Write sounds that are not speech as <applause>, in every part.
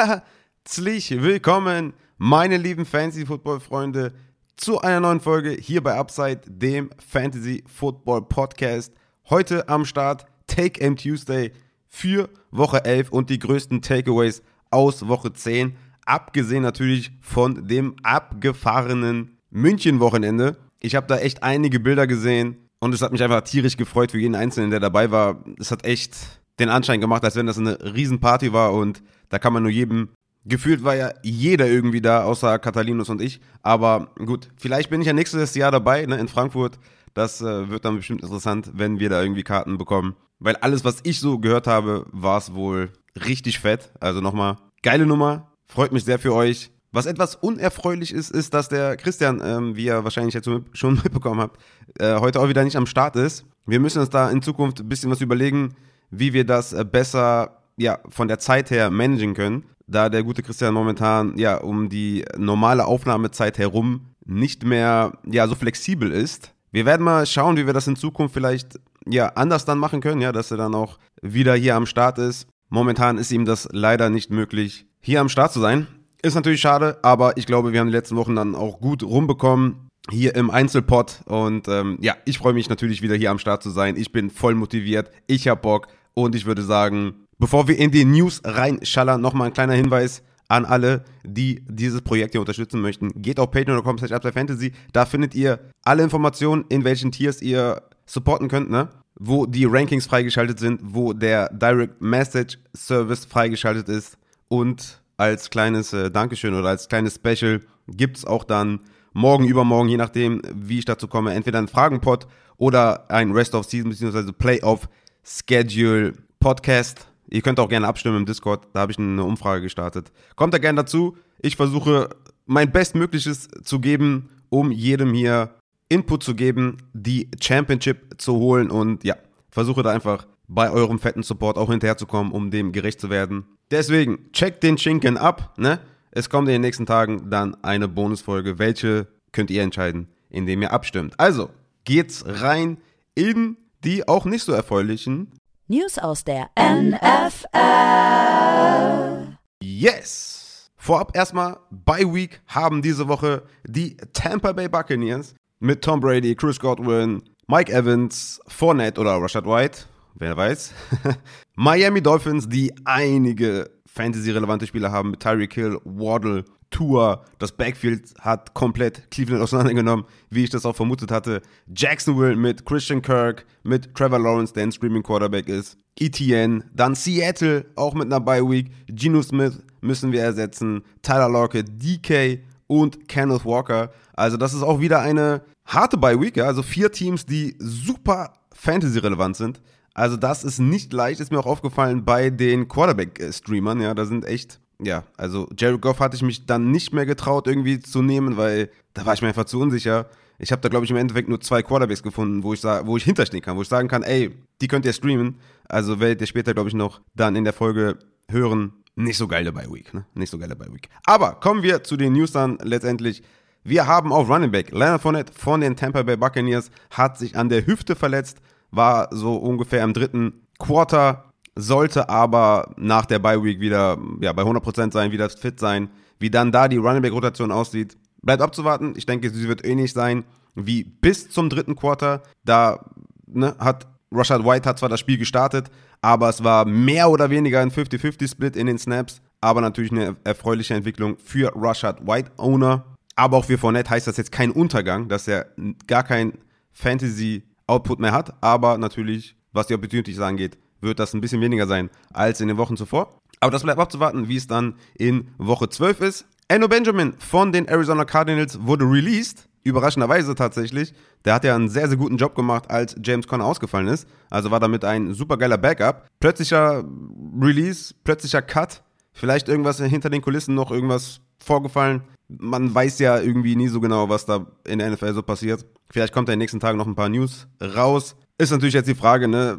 Herzlich willkommen, meine lieben Fantasy-Football-Freunde, zu einer neuen Folge hier bei Upside, dem Fantasy-Football-Podcast. Heute am Start Take Aim Tuesday für Woche 11 und die größten Takeaways aus Woche 10. Abgesehen natürlich von dem abgefahrenen München-Wochenende. Ich habe da echt einige Bilder gesehen und es hat mich einfach tierisch gefreut für jeden Einzelnen, der dabei war. Es hat echt den Anschein gemacht, als wenn das eine Riesenparty war und da kann man nur jedem Gefühlt war ja jeder irgendwie da, außer Catalinus und ich. Aber gut, vielleicht bin ich ja nächstes Jahr dabei ne, in Frankfurt. Das äh, wird dann bestimmt interessant, wenn wir da irgendwie Karten bekommen. Weil alles, was ich so gehört habe, war es wohl richtig fett. Also nochmal, geile Nummer. Freut mich sehr für euch. Was etwas unerfreulich ist, ist, dass der Christian, ähm, wie ihr wahrscheinlich jetzt schon <laughs> mitbekommen habt, äh, heute auch wieder nicht am Start ist. Wir müssen uns da in Zukunft ein bisschen was überlegen, wie wir das äh, besser ja, von der Zeit her managen können, da der gute Christian momentan ja um die normale Aufnahmezeit herum nicht mehr ja so flexibel ist. Wir werden mal schauen, wie wir das in Zukunft vielleicht ja anders dann machen können, ja, dass er dann auch wieder hier am Start ist. Momentan ist ihm das leider nicht möglich, hier am Start zu sein. Ist natürlich schade, aber ich glaube, wir haben die letzten Wochen dann auch gut rumbekommen hier im Einzelpot und ähm, ja, ich freue mich natürlich wieder hier am Start zu sein. Ich bin voll motiviert, ich habe Bock und ich würde sagen, Bevor wir in die News reinschallern, nochmal ein kleiner Hinweis an alle, die dieses Projekt hier unterstützen möchten. Geht auf patreon.com slash fantasy. Da findet ihr alle Informationen, in welchen Tiers ihr supporten könnt, ne? Wo die Rankings freigeschaltet sind, wo der Direct Message Service freigeschaltet ist. Und als kleines äh, Dankeschön oder als kleines Special gibt es auch dann morgen, übermorgen, je nachdem, wie ich dazu komme, entweder ein Fragenpod oder ein Rest of Season bzw. Playoff Schedule Podcast Ihr könnt auch gerne abstimmen im Discord, da habe ich eine Umfrage gestartet. Kommt da gerne dazu. Ich versuche mein Bestmögliches zu geben, um jedem hier Input zu geben, die Championship zu holen und ja, versuche da einfach bei eurem fetten Support auch hinterherzukommen, um dem gerecht zu werden. Deswegen, checkt den Schinken ab, ne? Es kommt in den nächsten Tagen dann eine Bonusfolge. Welche könnt ihr entscheiden, indem ihr abstimmt. Also, geht's rein in die auch nicht so erfreulichen News aus der NFL. Yes! Vorab erstmal, by Week haben diese Woche die Tampa Bay Buccaneers mit Tom Brady, Chris Godwin, Mike Evans, Fournette oder Rashad White, wer weiß. <laughs> Miami Dolphins, die einige Fantasy-relevante Spieler haben mit Tyreek Hill, Waddle, Tour. Das Backfield hat komplett Cleveland auseinandergenommen, wie ich das auch vermutet hatte. Jacksonville mit Christian Kirk, mit Trevor Lawrence, der ein Streaming Quarterback ist. ETN, dann Seattle, auch mit einer Bye Week. Geno Smith müssen wir ersetzen. Tyler Lockett, DK und Kenneth Walker. Also das ist auch wieder eine harte Bye Week, ja? also vier Teams, die super Fantasy-relevant sind. Also das ist nicht leicht, ist mir auch aufgefallen bei den Quarterback-Streamern, ja, da sind echt ja, also Jared Goff hatte ich mich dann nicht mehr getraut, irgendwie zu nehmen, weil da war ich mir einfach zu unsicher. Ich habe da, glaube ich, im Endeffekt nur zwei Quarterbacks gefunden, wo ich, wo ich hinterstehen kann, wo ich sagen kann, ey, die könnt ihr streamen. Also werdet ihr später, glaube ich, noch dann in der Folge hören. Nicht so geil dabei Week, ne? Nicht so geil dabei Week. Aber kommen wir zu den News dann letztendlich. Wir haben auf Running Back Leonard Fournette von den Tampa Bay Buccaneers hat sich an der Hüfte verletzt, war so ungefähr im dritten Quarter sollte aber nach der Bye Week wieder ja, bei 100% sein, wieder fit sein. Wie dann da die Running Back Rotation aussieht, bleibt abzuwarten. Ich denke, sie wird ähnlich sein wie bis zum dritten Quarter. Da ne, hat Rashad White hat zwar das Spiel gestartet, aber es war mehr oder weniger ein 50-50-Split in den Snaps. Aber natürlich eine erfreuliche Entwicklung für Rashad White Owner. Aber auch für Fournette heißt das jetzt kein Untergang, dass er gar kein Fantasy-Output mehr hat. Aber natürlich, was die Opportunities angeht, wird das ein bisschen weniger sein als in den Wochen zuvor. Aber das bleibt abzuwarten, wie es dann in Woche 12 ist. Enno Benjamin von den Arizona Cardinals wurde released. Überraschenderweise tatsächlich. Der hat ja einen sehr, sehr guten Job gemacht, als James Conner ausgefallen ist. Also war damit ein supergeiler Backup. Plötzlicher Release, plötzlicher Cut. Vielleicht irgendwas hinter den Kulissen noch irgendwas vorgefallen. Man weiß ja irgendwie nie so genau, was da in der NFL so passiert. Vielleicht kommt da in den nächsten Tagen noch ein paar News raus. Ist natürlich jetzt die Frage, ne?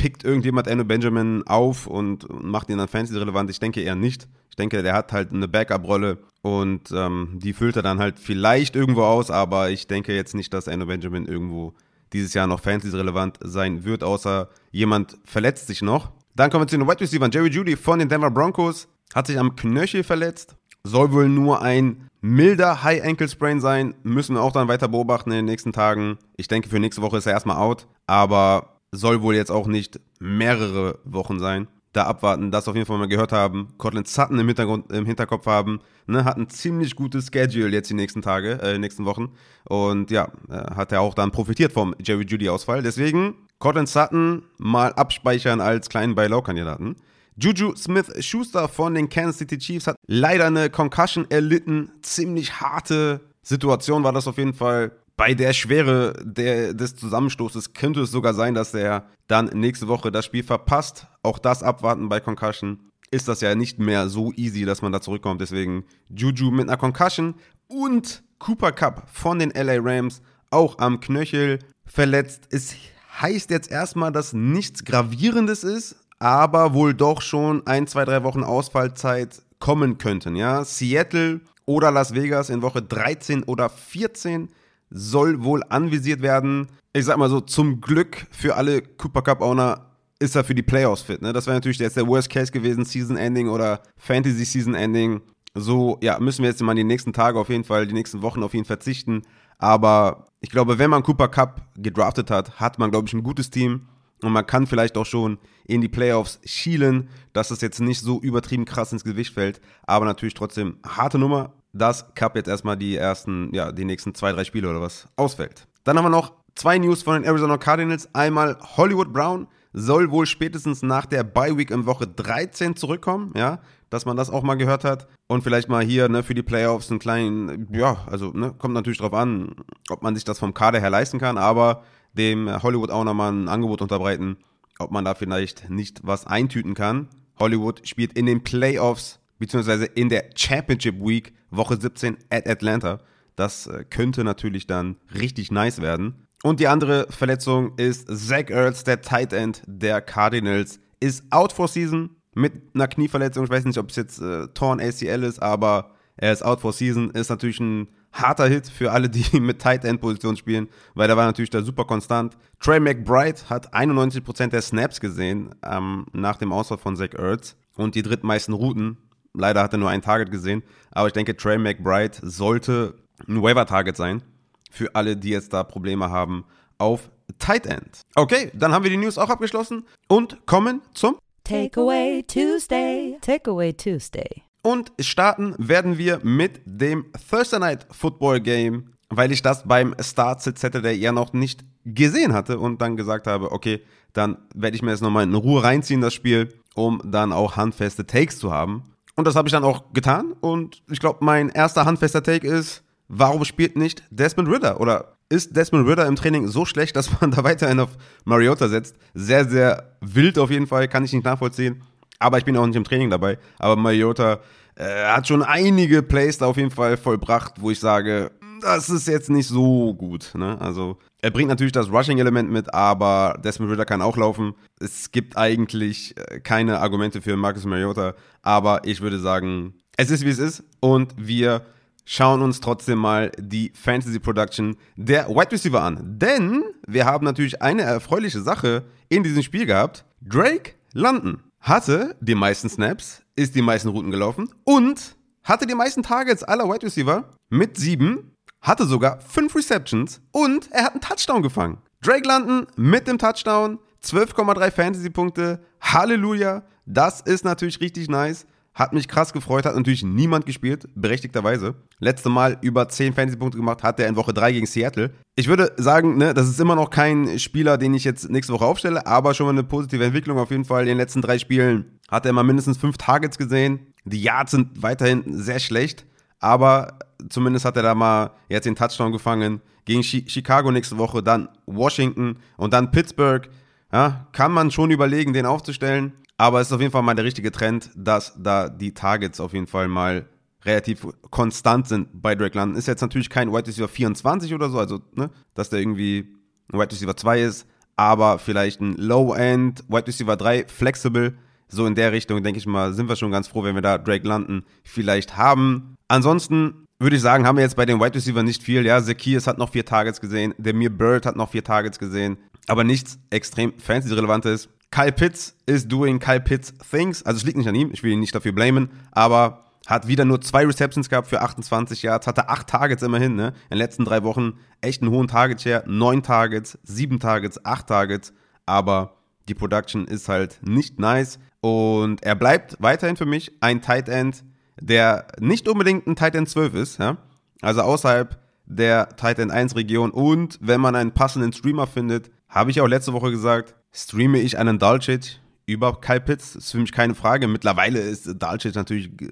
Pickt irgendjemand Eno Benjamin auf und macht ihn dann Fantasy relevant? Ich denke eher nicht. Ich denke, der hat halt eine Backup-Rolle und ähm, die füllt er dann halt vielleicht irgendwo aus, aber ich denke jetzt nicht, dass Eno Benjamin irgendwo dieses Jahr noch Fantasy relevant sein wird, außer jemand verletzt sich noch. Dann kommen wir zu den Wide Receivers. Jerry Judy von den Denver Broncos hat sich am Knöchel verletzt. Soll wohl nur ein milder High Ankle Sprain sein. Müssen wir auch dann weiter beobachten in den nächsten Tagen. Ich denke, für nächste Woche ist er erstmal out. Aber soll wohl jetzt auch nicht mehrere Wochen sein. Da abwarten, das auf jeden Fall mal gehört haben. Cortland Sutton im, Hintergrund, im Hinterkopf haben. Ne, hat ein ziemlich gutes Schedule jetzt die nächsten Tage, äh, nächsten Wochen. Und ja, äh, hat er auch dann profitiert vom Jerry Judy-Ausfall. Deswegen Cortland Sutton mal abspeichern als kleinen Buy-Low-Kandidaten. Juju Smith-Schuster von den Kansas City Chiefs hat leider eine Concussion erlitten. Ziemlich harte Situation war das auf jeden Fall. Bei der Schwere der, des Zusammenstoßes könnte es sogar sein, dass er dann nächste Woche das Spiel verpasst. Auch das abwarten bei Concussion ist das ja nicht mehr so easy, dass man da zurückkommt. Deswegen Juju mit einer Concussion und Cooper Cup von den LA Rams auch am Knöchel verletzt. Es heißt jetzt erstmal, dass nichts Gravierendes ist, aber wohl doch schon ein, zwei, drei Wochen Ausfallzeit kommen könnten. Ja, Seattle oder Las Vegas in Woche 13 oder 14 soll wohl anvisiert werden. Ich sag mal so, zum Glück für alle Cooper Cup Owner ist er für die Playoffs fit. Ne? Das wäre natürlich jetzt der Worst Case gewesen, Season Ending oder Fantasy Season Ending. So, ja, müssen wir jetzt mal die nächsten Tage auf jeden Fall, die nächsten Wochen auf ihn verzichten. Aber ich glaube, wenn man Cooper Cup gedraftet hat, hat man, glaube ich, ein gutes Team. Und man kann vielleicht auch schon in die Playoffs schielen, dass es jetzt nicht so übertrieben krass ins Gewicht fällt. Aber natürlich trotzdem harte Nummer, dass Cup jetzt erstmal die ersten, ja, die nächsten zwei, drei Spiele oder was ausfällt. Dann haben wir noch zwei News von den Arizona Cardinals. Einmal Hollywood Brown soll wohl spätestens nach der Bye Week in Woche 13 zurückkommen, ja, dass man das auch mal gehört hat und vielleicht mal hier ne, für die Playoffs einen kleinen, ja, also ne, kommt natürlich drauf an, ob man sich das vom Kader her leisten kann, aber dem Hollywood auch nochmal ein Angebot unterbreiten, ob man da vielleicht nicht was eintüten kann. Hollywood spielt in den Playoffs, beziehungsweise in der Championship Week, Woche 17 at Atlanta. Das äh, könnte natürlich dann richtig nice werden. Und die andere Verletzung ist Zach Ertz, der Tight End der Cardinals, ist out for season mit einer Knieverletzung. Ich weiß nicht, ob es jetzt äh, Torn ACL ist, aber er ist out for season. Ist natürlich ein harter Hit für alle, die <laughs> mit Tight End Position spielen, weil der war natürlich da super konstant. Trey McBride hat 91% der Snaps gesehen ähm, nach dem Ausfall von Zach Ertz und die drittmeisten Routen. Leider hat er nur ein Target gesehen, aber ich denke, Trey McBride sollte ein Waiver-Target sein für alle, die jetzt da Probleme haben auf Tight End. Okay, dann haben wir die News auch abgeschlossen und kommen zum Takeaway Tuesday. Takeaway Tuesday. Und starten werden wir mit dem Thursday Night Football Game, weil ich das beim Start Saturday ja noch nicht gesehen hatte und dann gesagt habe, okay, dann werde ich mir jetzt nochmal in Ruhe reinziehen, das Spiel, um dann auch handfeste Takes zu haben. Und das habe ich dann auch getan und ich glaube, mein erster handfester Take ist, warum spielt nicht Desmond Ritter? Oder ist Desmond Ritter im Training so schlecht, dass man <laughs> da weiterhin auf Mariota setzt? Sehr, sehr wild auf jeden Fall, kann ich nicht nachvollziehen. Aber ich bin auch nicht im Training dabei. Aber Mariota äh, hat schon einige Plays da auf jeden Fall vollbracht, wo ich sage, das ist jetzt nicht so gut. Ne? Also er bringt natürlich das Rushing-Element mit, aber Desmond Ritter kann auch laufen. Es gibt eigentlich äh, keine Argumente für Marcus Mariota, aber ich würde sagen, es ist wie es ist und wir schauen uns trotzdem mal die Fantasy Production der Wide Receiver an. Denn wir haben natürlich eine erfreuliche Sache in diesem Spiel gehabt. Drake London hatte die meisten Snaps, ist die meisten Routen gelaufen und hatte die meisten Targets aller Wide Receiver mit sieben, hatte sogar fünf Receptions und er hat einen Touchdown gefangen. Drake London mit dem Touchdown, 12,3 Fantasy-Punkte, Halleluja, das ist natürlich richtig nice. Hat mich krass gefreut, hat natürlich niemand gespielt, berechtigterweise. Letzte Mal über 10 Fantasy-Punkte gemacht, hat er in Woche 3 gegen Seattle. Ich würde sagen, ne, das ist immer noch kein Spieler, den ich jetzt nächste Woche aufstelle, aber schon mal eine positive Entwicklung auf jeden Fall. In den letzten drei Spielen hat er mal mindestens 5 Targets gesehen. Die Yards sind weiterhin sehr schlecht, aber zumindest hat er da mal jetzt den Touchdown gefangen. Gegen Chicago nächste Woche, dann Washington und dann Pittsburgh. Ja, kann man schon überlegen, den aufzustellen. Aber es ist auf jeden Fall mal der richtige Trend, dass da die Targets auf jeden Fall mal relativ konstant sind bei Drake London. Ist jetzt natürlich kein Wide Receiver 24 oder so, also, ne, dass der irgendwie ein Wide Receiver 2 ist, aber vielleicht ein Low-End, Wide Receiver 3, flexible. So in der Richtung, denke ich mal, sind wir schon ganz froh, wenn wir da Drake London vielleicht haben. Ansonsten würde ich sagen, haben wir jetzt bei den Wide Receiver nicht viel. Ja, Zacchaeus hat noch vier Targets gesehen, der Mir Bird hat noch vier Targets gesehen, aber nichts extrem fancy-relevantes. Kyle Pitts is doing Kyle Pitts things. Also es liegt nicht an ihm, ich will ihn nicht dafür blamen, aber hat wieder nur zwei Receptions gehabt für 28 Yards, hatte acht Targets immerhin, ne? In den letzten drei Wochen echt einen hohen Target Share, neun Targets, sieben Targets, acht Targets, aber die Production ist halt nicht nice und er bleibt weiterhin für mich ein Tight End, der nicht unbedingt ein Tight End 12 ist, ja? Also außerhalb der Tight End 1 Region und wenn man einen passenden Streamer findet, habe ich auch letzte Woche gesagt, streame ich einen Dalcic über Kyle Pitts, ist für mich keine Frage. Mittlerweile ist Dalcic natürlich äh,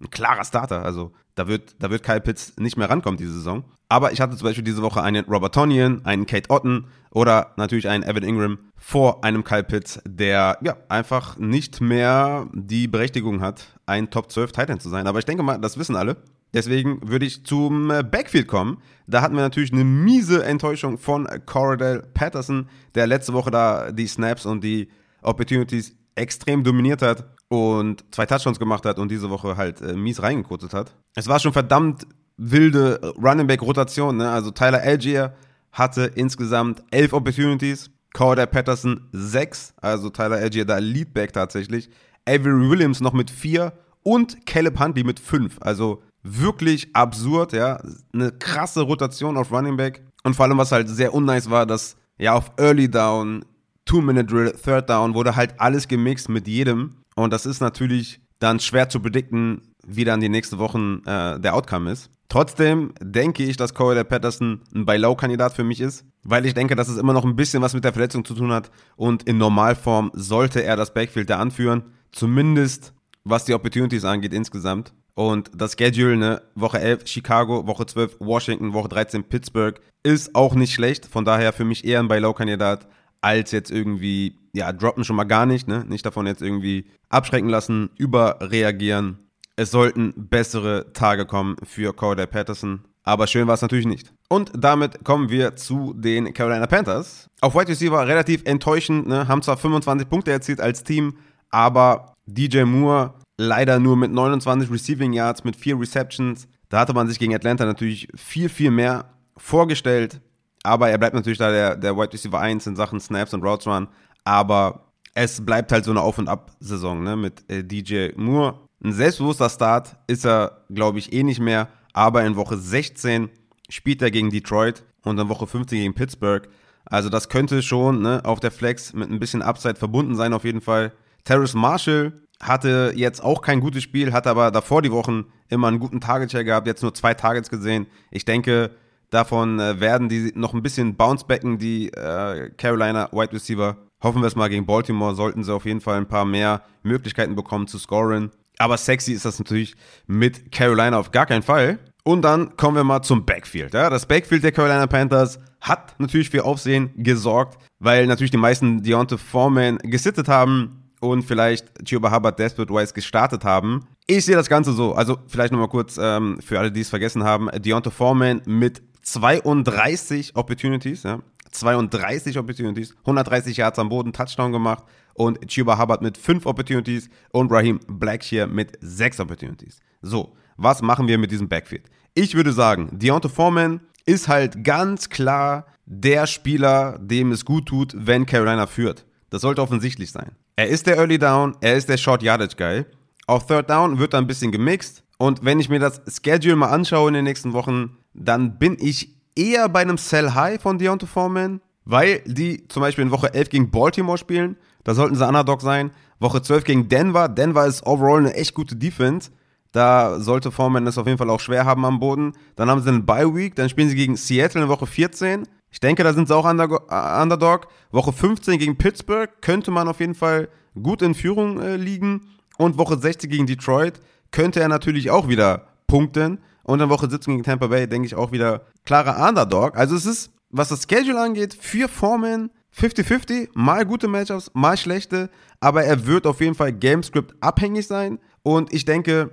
ein klarer Starter, also da wird, da wird Kyle Pitts nicht mehr rankommen diese Saison. Aber ich hatte zum Beispiel diese Woche einen Robert Tonyan, einen Kate Otten oder natürlich einen Evan Ingram vor einem Kyle Pitts, der ja einfach nicht mehr die Berechtigung hat, ein Top 12 Titan zu sein. Aber ich denke mal, das wissen alle. Deswegen würde ich zum äh, Backfield kommen. Da hatten wir natürlich eine miese Enttäuschung von Coradell Patterson, der letzte Woche da die Snaps und die Opportunities extrem dominiert hat und zwei Touchdowns gemacht hat und diese Woche halt äh, mies reingekurzelt hat. Es war schon verdammt wilde Running Back Rotation. Ne? Also Tyler Algier hatte insgesamt elf Opportunities, Corday Patterson sechs, also Tyler Algier da Leadback tatsächlich, Avery Williams noch mit vier und Caleb Huntley mit fünf. Also wirklich absurd, ja. Eine krasse Rotation auf Running Back. Und vor allem, was halt sehr unnice war, dass ja auf Early Down, Two-Minute-Drill, Third Down wurde halt alles gemixt mit jedem. Und das ist natürlich dann schwer zu predikten, wie dann die nächsten Wochen äh, der Outcome ist. Trotzdem denke ich, dass Corey Patterson ein Buy-Low-Kandidat für mich ist, weil ich denke, dass es immer noch ein bisschen was mit der Verletzung zu tun hat und in Normalform sollte er das Backfield da anführen, zumindest was die Opportunities angeht insgesamt. Und das Schedule, ne, Woche 11 Chicago, Woche 12 Washington, Woche 13 Pittsburgh, ist auch nicht schlecht. Von daher für mich eher ein Buy-Low-Kandidat als jetzt irgendwie, ja, droppen schon mal gar nicht, ne? Nicht davon jetzt irgendwie abschrecken lassen, überreagieren. Es sollten bessere Tage kommen für Corday Patterson. Aber schön war es natürlich nicht. Und damit kommen wir zu den Carolina Panthers. Auf White Receiver relativ enttäuschend, ne? haben zwar 25 Punkte erzielt als Team, aber DJ Moore leider nur mit 29 Receiving Yards, mit 4 Receptions. Da hatte man sich gegen Atlanta natürlich viel, viel mehr vorgestellt. Aber er bleibt natürlich da der, der Wide Receiver 1 in Sachen Snaps und Routes Run. Aber es bleibt halt so eine Auf- und Ab-Saison ne, mit äh, DJ Moore. Ein selbstbewusster Start ist er, glaube ich, eh nicht mehr. Aber in Woche 16 spielt er gegen Detroit und in Woche 15 gegen Pittsburgh. Also das könnte schon ne, auf der Flex mit ein bisschen Upside verbunden sein auf jeden Fall. Terrace Marshall hatte jetzt auch kein gutes Spiel, hat aber davor die Wochen immer einen guten Target-Share gehabt, jetzt nur zwei Targets gesehen. Ich denke, davon äh, werden die noch ein bisschen bouncebacken, die äh, Carolina Wide Receiver. Hoffen wir es mal gegen Baltimore, sollten sie auf jeden Fall ein paar mehr Möglichkeiten bekommen zu scoren. Aber sexy ist das natürlich mit Carolina auf gar keinen Fall. Und dann kommen wir mal zum Backfield. Ja, das Backfield der Carolina Panthers hat natürlich für Aufsehen gesorgt, weil natürlich die meisten Deontay Foreman gesittet haben und vielleicht Chuba Hubbard Desperate Wise gestartet haben. Ich sehe das Ganze so. Also vielleicht nochmal kurz ähm, für alle, die es vergessen haben. Deontay Foreman mit 32 Opportunities, ja. 32 Opportunities, 130 Yards am Boden, Touchdown gemacht und Chuba Hubbard mit 5 Opportunities und Raheem Blackshear mit 6 Opportunities. So, was machen wir mit diesem Backfield? Ich würde sagen, Deontay Foreman ist halt ganz klar der Spieler, dem es gut tut, wenn Carolina führt. Das sollte offensichtlich sein. Er ist der Early Down, er ist der Short Yardage Guy. Auf Third Down wird da ein bisschen gemixt. Und wenn ich mir das Schedule mal anschaue in den nächsten Wochen, dann bin ich eher bei einem Sell High von Deontay Foreman, weil die zum Beispiel in Woche 11 gegen Baltimore spielen. Da sollten sie Underdog sein. Woche 12 gegen Denver. Denver ist overall eine echt gute Defense. Da sollte Foreman es auf jeden Fall auch schwer haben am Boden. Dann haben sie einen Bye Week. Dann spielen sie gegen Seattle in Woche 14. Ich denke, da sind sie auch äh, Underdog. Woche 15 gegen Pittsburgh könnte man auf jeden Fall gut in Führung äh, liegen. Und Woche 16 gegen Detroit könnte er natürlich auch wieder punkten. Und dann Woche 17 gegen Tampa Bay denke ich auch wieder klarer Underdog. Also es ist, was das Schedule angeht, für Foreman 50-50, mal gute Matchups, mal schlechte, aber er wird auf jeden Fall Gamescript abhängig sein. Und ich denke,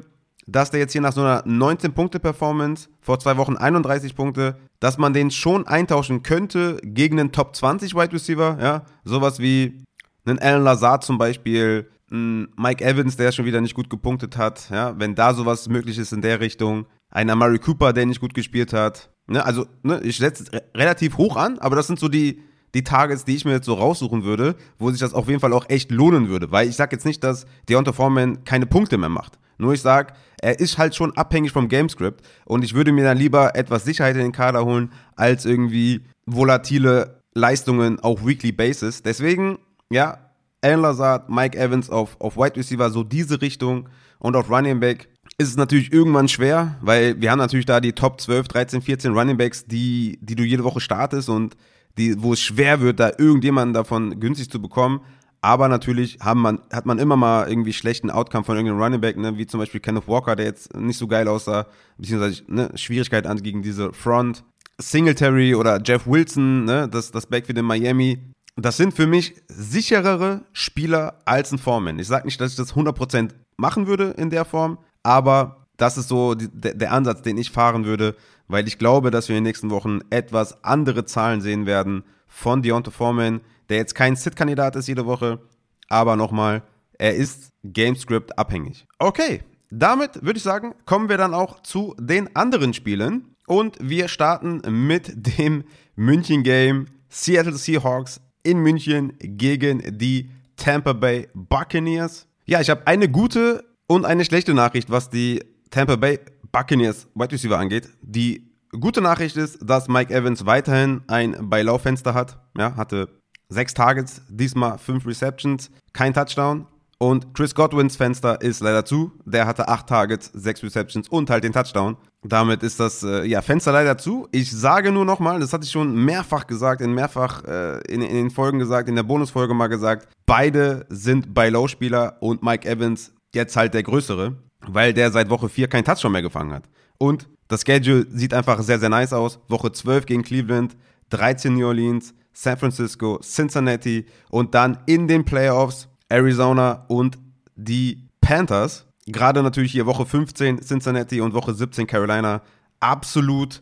dass der jetzt hier nach so einer 19-Punkte-Performance, vor zwei Wochen 31 Punkte, dass man den schon eintauschen könnte gegen einen Top 20 Wide Receiver, ja, sowas wie einen Alan Lazard zum Beispiel, ein Mike Evans, der schon wieder nicht gut gepunktet hat, ja, wenn da sowas möglich ist in der Richtung, ein Amari Cooper, der nicht gut gespielt hat, ne, also, ne, ich setze relativ hoch an, aber das sind so die, die Targets, die ich mir jetzt so raussuchen würde, wo sich das auf jeden Fall auch echt lohnen würde. Weil ich sage jetzt nicht, dass Deontay Foreman keine Punkte mehr macht. Nur ich sage, er ist halt schon abhängig vom Gamescript und ich würde mir dann lieber etwas Sicherheit in den Kader holen, als irgendwie volatile Leistungen auf Weekly Basis. Deswegen, ja, Alan Lazard, Mike Evans auf, auf Wide Receiver, so diese Richtung und auf Running Back ist es natürlich irgendwann schwer, weil wir haben natürlich da die Top 12, 13, 14 Running Backs, die, die du jede Woche startest und die, wo es schwer wird, da irgendjemanden davon günstig zu bekommen. Aber natürlich haben man, hat man immer mal irgendwie schlechten Outcome von irgendeinem Running Back, ne, wie zum Beispiel Kenneth Walker, der jetzt nicht so geil aussah, beziehungsweise ne, Schwierigkeit an gegen diese Front. Singletary oder Jeff Wilson, ne, das, das Backfield in Miami, das sind für mich sicherere Spieler als ein Foreman. Ich sage nicht, dass ich das 100% machen würde in der Form, aber das ist so die, der, Ansatz, den ich fahren würde, weil ich glaube, dass wir in den nächsten Wochen etwas andere Zahlen sehen werden von Deontay Foreman, der jetzt kein Sit-Kandidat ist jede Woche, aber nochmal, er ist GameScript abhängig. Okay, damit würde ich sagen, kommen wir dann auch zu den anderen Spielen. Und wir starten mit dem München Game Seattle Seahawks in München gegen die Tampa Bay Buccaneers. Ja, ich habe eine gute und eine schlechte Nachricht, was die Tampa Bay Buccaneers Wide Receiver angeht. Die gute Nachricht ist, dass Mike Evans weiterhin ein Beilaufenster hat. Ja, hatte sechs Targets, diesmal fünf Receptions, kein Touchdown. Und Chris Godwins Fenster ist leider zu. Der hatte acht Targets, sechs Receptions und halt den Touchdown. Damit ist das äh, ja, Fenster leider zu. Ich sage nur nochmal, das hatte ich schon mehrfach gesagt, in mehrfach äh, in, in, den Folgen gesagt, in der Bonusfolge mal gesagt. Beide sind bei Low-Spieler und Mike Evans jetzt halt der Größere, weil der seit Woche 4 kein Touchdown mehr gefangen hat. Und das Schedule sieht einfach sehr, sehr nice aus. Woche 12 gegen Cleveland, 13 New Orleans, San Francisco, Cincinnati und dann in den Playoffs Arizona und die Panthers. Gerade natürlich hier Woche 15 Cincinnati und Woche 17 Carolina. Absolut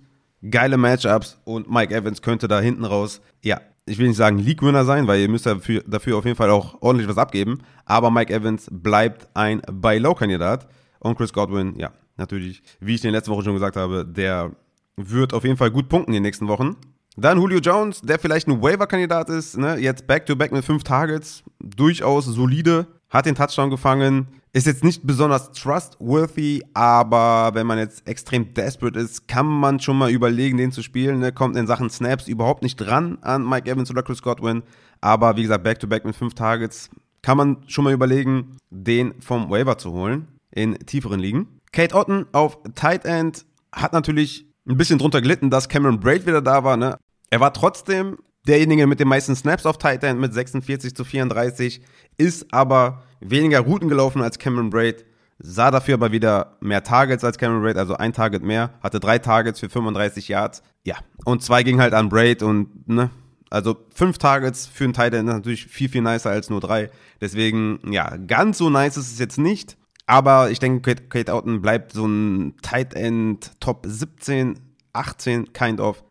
geile Matchups und Mike Evans könnte da hinten raus, ja, ich will nicht sagen League-Winner sein, weil ihr müsst dafür, dafür auf jeden Fall auch ordentlich was abgeben. Aber Mike Evans bleibt ein Buy-Low-Kandidat. Und Chris Godwin, ja, natürlich, wie ich in der letzten Woche schon gesagt habe, der wird auf jeden Fall gut punkten in den nächsten Wochen. Dann Julio Jones, der vielleicht ein Waiver-Kandidat ist, ne? jetzt Back-to-Back -back mit fünf Targets, durchaus solide, hat den Touchdown gefangen, ist jetzt nicht besonders trustworthy, aber wenn man jetzt extrem desperate ist, kann man schon mal überlegen, den zu spielen. Ne? Kommt in Sachen Snaps überhaupt nicht dran an Mike Evans oder Chris Godwin, aber wie gesagt, Back-to-Back -back mit fünf Targets, kann man schon mal überlegen, den vom Waiver zu holen in tieferen Ligen. Kate Otten auf Tight End hat natürlich ein bisschen drunter gelitten, dass Cameron Braid wieder da war. Ne? Er war trotzdem derjenige mit den meisten Snaps auf Tight End mit 46 zu 34, ist aber weniger Routen gelaufen als Cameron Braid, sah dafür aber wieder mehr Targets als Cameron Braid, also ein Target mehr, hatte drei Targets für 35 Yards. Ja, und zwei ging halt an Braid und, ne, also fünf Targets für einen Tight End ist natürlich viel, viel nicer als nur drei. Deswegen, ja, ganz so nice ist es jetzt nicht. Aber ich denke, Kate, Kate Outen bleibt so ein Tight End Top 17, 18, kind of.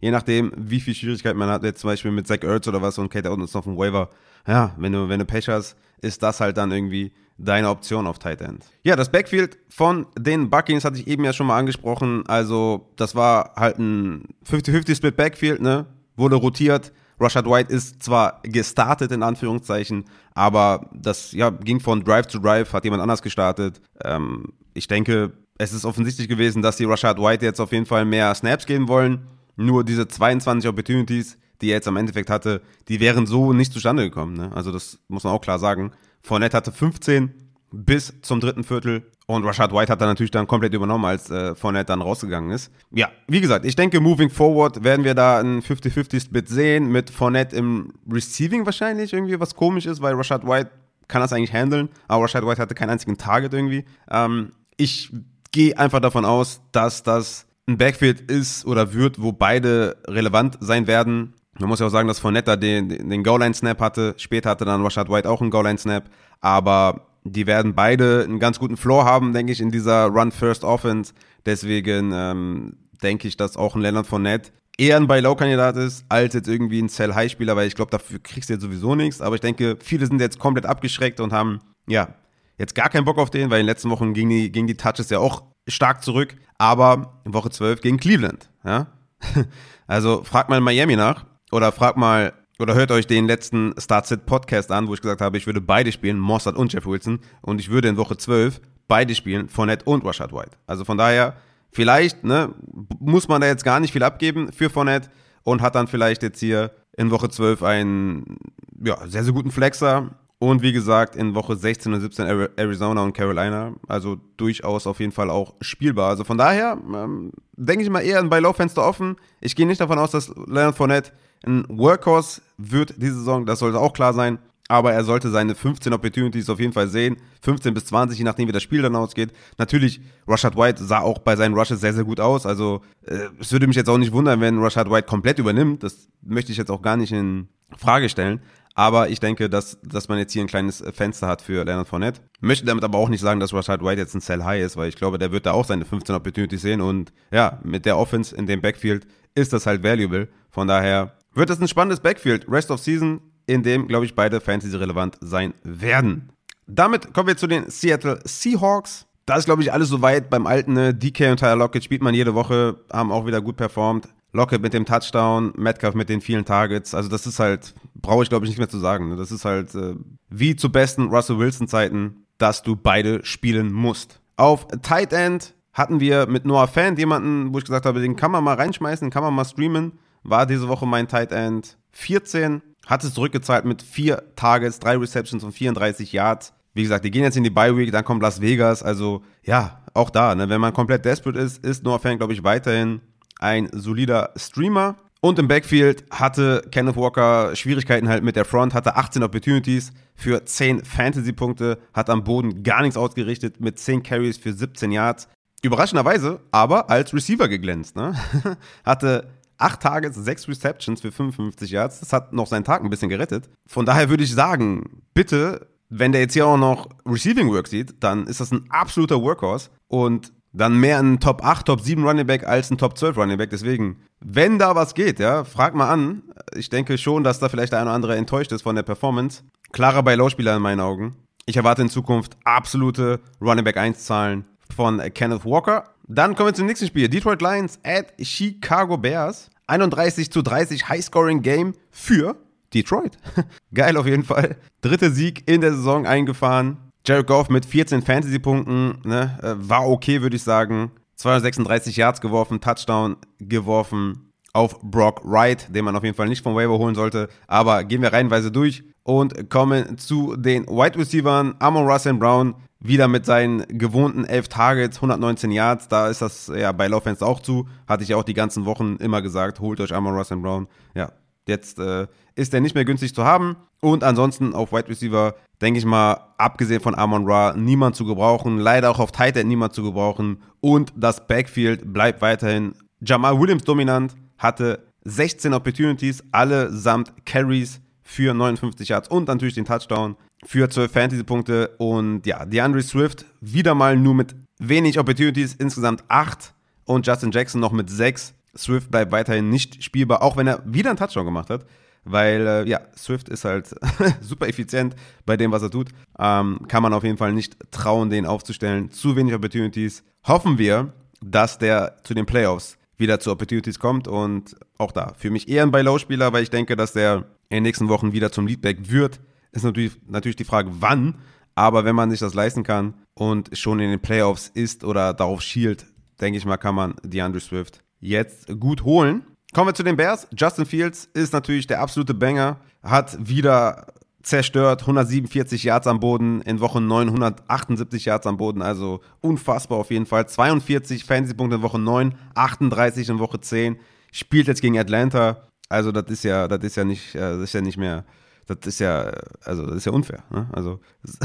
Je nachdem, wie viel Schwierigkeit man hat, jetzt zum Beispiel mit Zach Ertz oder was und Kate Outen ist noch ein Waiver. Ja, wenn du, wenn du Pech hast, ist das halt dann irgendwie deine Option auf Tight End. Ja, das Backfield von den Buckings hatte ich eben ja schon mal angesprochen. Also, das war halt ein 50-50 Split Backfield, ne? Wurde rotiert. Rashad White ist zwar gestartet in Anführungszeichen, aber das ja, ging von Drive zu Drive, hat jemand anders gestartet. Ähm, ich denke, es ist offensichtlich gewesen, dass die Rashad White jetzt auf jeden Fall mehr Snaps geben wollen. Nur diese 22 Opportunities, die er jetzt am Endeffekt hatte, die wären so nicht zustande gekommen. Ne? Also das muss man auch klar sagen. Fournette hatte 15 bis zum dritten Viertel und Rashad White hat dann natürlich dann komplett übernommen, als äh, Fournette dann rausgegangen ist. Ja, wie gesagt, ich denke, moving forward werden wir da einen 50-50-Split sehen, mit Fournette im Receiving wahrscheinlich irgendwie, was komisch ist, weil Rashad White kann das eigentlich handeln, aber Rashad White hatte keinen einzigen Target irgendwie. Ähm, ich gehe einfach davon aus, dass das ein Backfield ist oder wird, wo beide relevant sein werden. Man muss ja auch sagen, dass Fournette den, den Goal-Line-Snap hatte. Später hatte dann Rashad White auch einen Goal-Line-Snap. Aber die werden beide einen ganz guten Floor haben, denke ich, in dieser Run-First-Offense. Deswegen ähm, denke ich, dass auch ein Leonard Fournette eher ein Buy-Low-Kandidat ist, als jetzt irgendwie ein Sell-High-Spieler, weil ich glaube, dafür kriegst du jetzt sowieso nichts. Aber ich denke, viele sind jetzt komplett abgeschreckt und haben, ja, jetzt gar keinen Bock auf den, weil in den letzten Wochen gingen die, gingen die Touches ja auch stark zurück. Aber in Woche 12 gegen Cleveland, ja. <laughs> Also frag mal Miami nach oder frag mal oder hört euch den letzten Start-Sit Podcast an, wo ich gesagt habe, ich würde beide spielen, Mossad und Jeff Wilson. Und ich würde in Woche 12 beide spielen, Fournette und Rashad White. Also von daher, vielleicht ne, muss man da jetzt gar nicht viel abgeben für Fournette und hat dann vielleicht jetzt hier in Woche 12 einen ja, sehr, sehr guten Flexer. Und wie gesagt, in Woche 16 und 17 Arizona und Carolina. Also durchaus auf jeden Fall auch spielbar. Also von daher ähm, denke ich mal eher bei Low-Fenster offen. Ich gehe nicht davon aus, dass Leonard Fournette ein Workhorse wird diese Saison. Das sollte auch klar sein aber er sollte seine 15 Opportunities auf jeden Fall sehen. 15 bis 20, je nachdem, wie das Spiel dann ausgeht. Natürlich, Rashad White sah auch bei seinen Rushes sehr, sehr gut aus. Also, äh, es würde mich jetzt auch nicht wundern, wenn Rashad White komplett übernimmt. Das möchte ich jetzt auch gar nicht in Frage stellen. Aber ich denke, dass, dass man jetzt hier ein kleines Fenster hat für Leonard Fournette. Möchte damit aber auch nicht sagen, dass Rashad White jetzt ein Sell High ist, weil ich glaube, der wird da auch seine 15 Opportunities sehen. Und ja, mit der Offense in dem Backfield ist das halt valuable. Von daher wird es ein spannendes Backfield. Rest of Season in dem, glaube ich, beide Fantasy relevant sein werden. Damit kommen wir zu den Seattle Seahawks. Da ist, glaube ich, alles soweit beim alten ne? DK und Tyler Lockett spielt man jede Woche, haben auch wieder gut performt. Lockett mit dem Touchdown, Metcalf mit den vielen Targets. Also das ist halt, brauche ich glaube ich nicht mehr zu sagen. Ne? Das ist halt äh, wie zu besten Russell Wilson Zeiten, dass du beide spielen musst. Auf Tight End hatten wir mit Noah Fan jemanden, wo ich gesagt habe, den kann man mal reinschmeißen, kann man mal streamen. War diese Woche mein Tight End 14 hat es zurückgezahlt mit vier Targets, drei Receptions und 34 Yards. Wie gesagt, die gehen jetzt in die Bye Week, dann kommt Las Vegas. Also ja, auch da, ne, wenn man komplett desperate ist, ist Noah Fan, glaube ich, weiterhin ein solider Streamer. Und im Backfield hatte Kenneth Walker Schwierigkeiten halt mit der Front, hatte 18 Opportunities für 10 Fantasy-Punkte, hat am Boden gar nichts ausgerichtet mit 10 Carries für 17 Yards. Überraschenderweise aber als Receiver geglänzt. Ne? <laughs> hatte Acht Targets, sechs Receptions für 55 Yards. Das hat noch seinen Tag ein bisschen gerettet. Von daher würde ich sagen, bitte, wenn der jetzt hier auch noch Receiving Work sieht, dann ist das ein absoluter Workhorse und dann mehr ein Top 8, Top 7 Running Back als ein Top 12 Running Back. Deswegen, wenn da was geht, ja, frag mal an. Ich denke schon, dass da vielleicht der eine oder andere enttäuscht ist von der Performance. Klarer bei Low-Spieler in meinen Augen. Ich erwarte in Zukunft absolute Running Back 1 Zahlen von Kenneth Walker. Dann kommen wir zum nächsten Spiel. Detroit Lions at Chicago Bears. 31 zu 30 High-Scoring Game für Detroit. <laughs> Geil auf jeden Fall. Dritte Sieg in der Saison eingefahren. Jared Goff mit 14 Fantasy-Punkten. Ne? Äh, war okay, würde ich sagen. 236 Yards geworfen, Touchdown geworfen auf Brock Wright, den man auf jeden Fall nicht vom Waiver holen sollte. Aber gehen wir reihenweise durch und kommen zu den Wide Receivers. Amon Russell Brown wieder mit seinen gewohnten 11 Targets, 119 Yards. Da ist das ja bei Laufens auch zu. Hatte ich ja auch die ganzen Wochen immer gesagt, holt euch Amon Russell Brown. Ja, jetzt äh, ist er nicht mehr günstig zu haben. Und ansonsten auf Wide Receiver, denke ich mal, abgesehen von Amon Ra, niemand zu gebrauchen. Leider auch auf Tight End niemand zu gebrauchen. Und das Backfield bleibt weiterhin Jamal Williams dominant, hatte 16 Opportunities, allesamt Carries für 59 Yards und natürlich den Touchdown für 12 Fantasy-Punkte. Und ja, DeAndre Swift wieder mal nur mit wenig Opportunities, insgesamt 8 und Justin Jackson noch mit 6. Swift bleibt weiterhin nicht spielbar, auch wenn er wieder einen Touchdown gemacht hat. Weil, äh, ja, Swift ist halt <laughs> super effizient bei dem, was er tut. Ähm, kann man auf jeden Fall nicht trauen, den aufzustellen. Zu wenig Opportunities. Hoffen wir, dass der zu den Playoffs wieder zu Opportunities kommt. Und auch da, für mich eher ein Buy-Low-Spieler, weil ich denke, dass der in den nächsten Wochen wieder zum Leadback wird. Ist natürlich, natürlich die Frage, wann. Aber wenn man sich das leisten kann und schon in den Playoffs ist oder darauf schielt, denke ich mal, kann man DeAndre Swift jetzt gut holen. Kommen wir zu den Bears. Justin Fields ist natürlich der absolute Banger, hat wieder zerstört, 147 Yards am Boden, in Woche 9 178 Yards am Boden, also unfassbar auf jeden Fall. 42 Fantasy-Punkte in Woche 9, 38 in Woche 10, spielt jetzt gegen Atlanta, also das ist ja, das ist ja nicht, äh, das ist ja nicht mehr, das ist ja, also das ist ja unfair. Ne? Also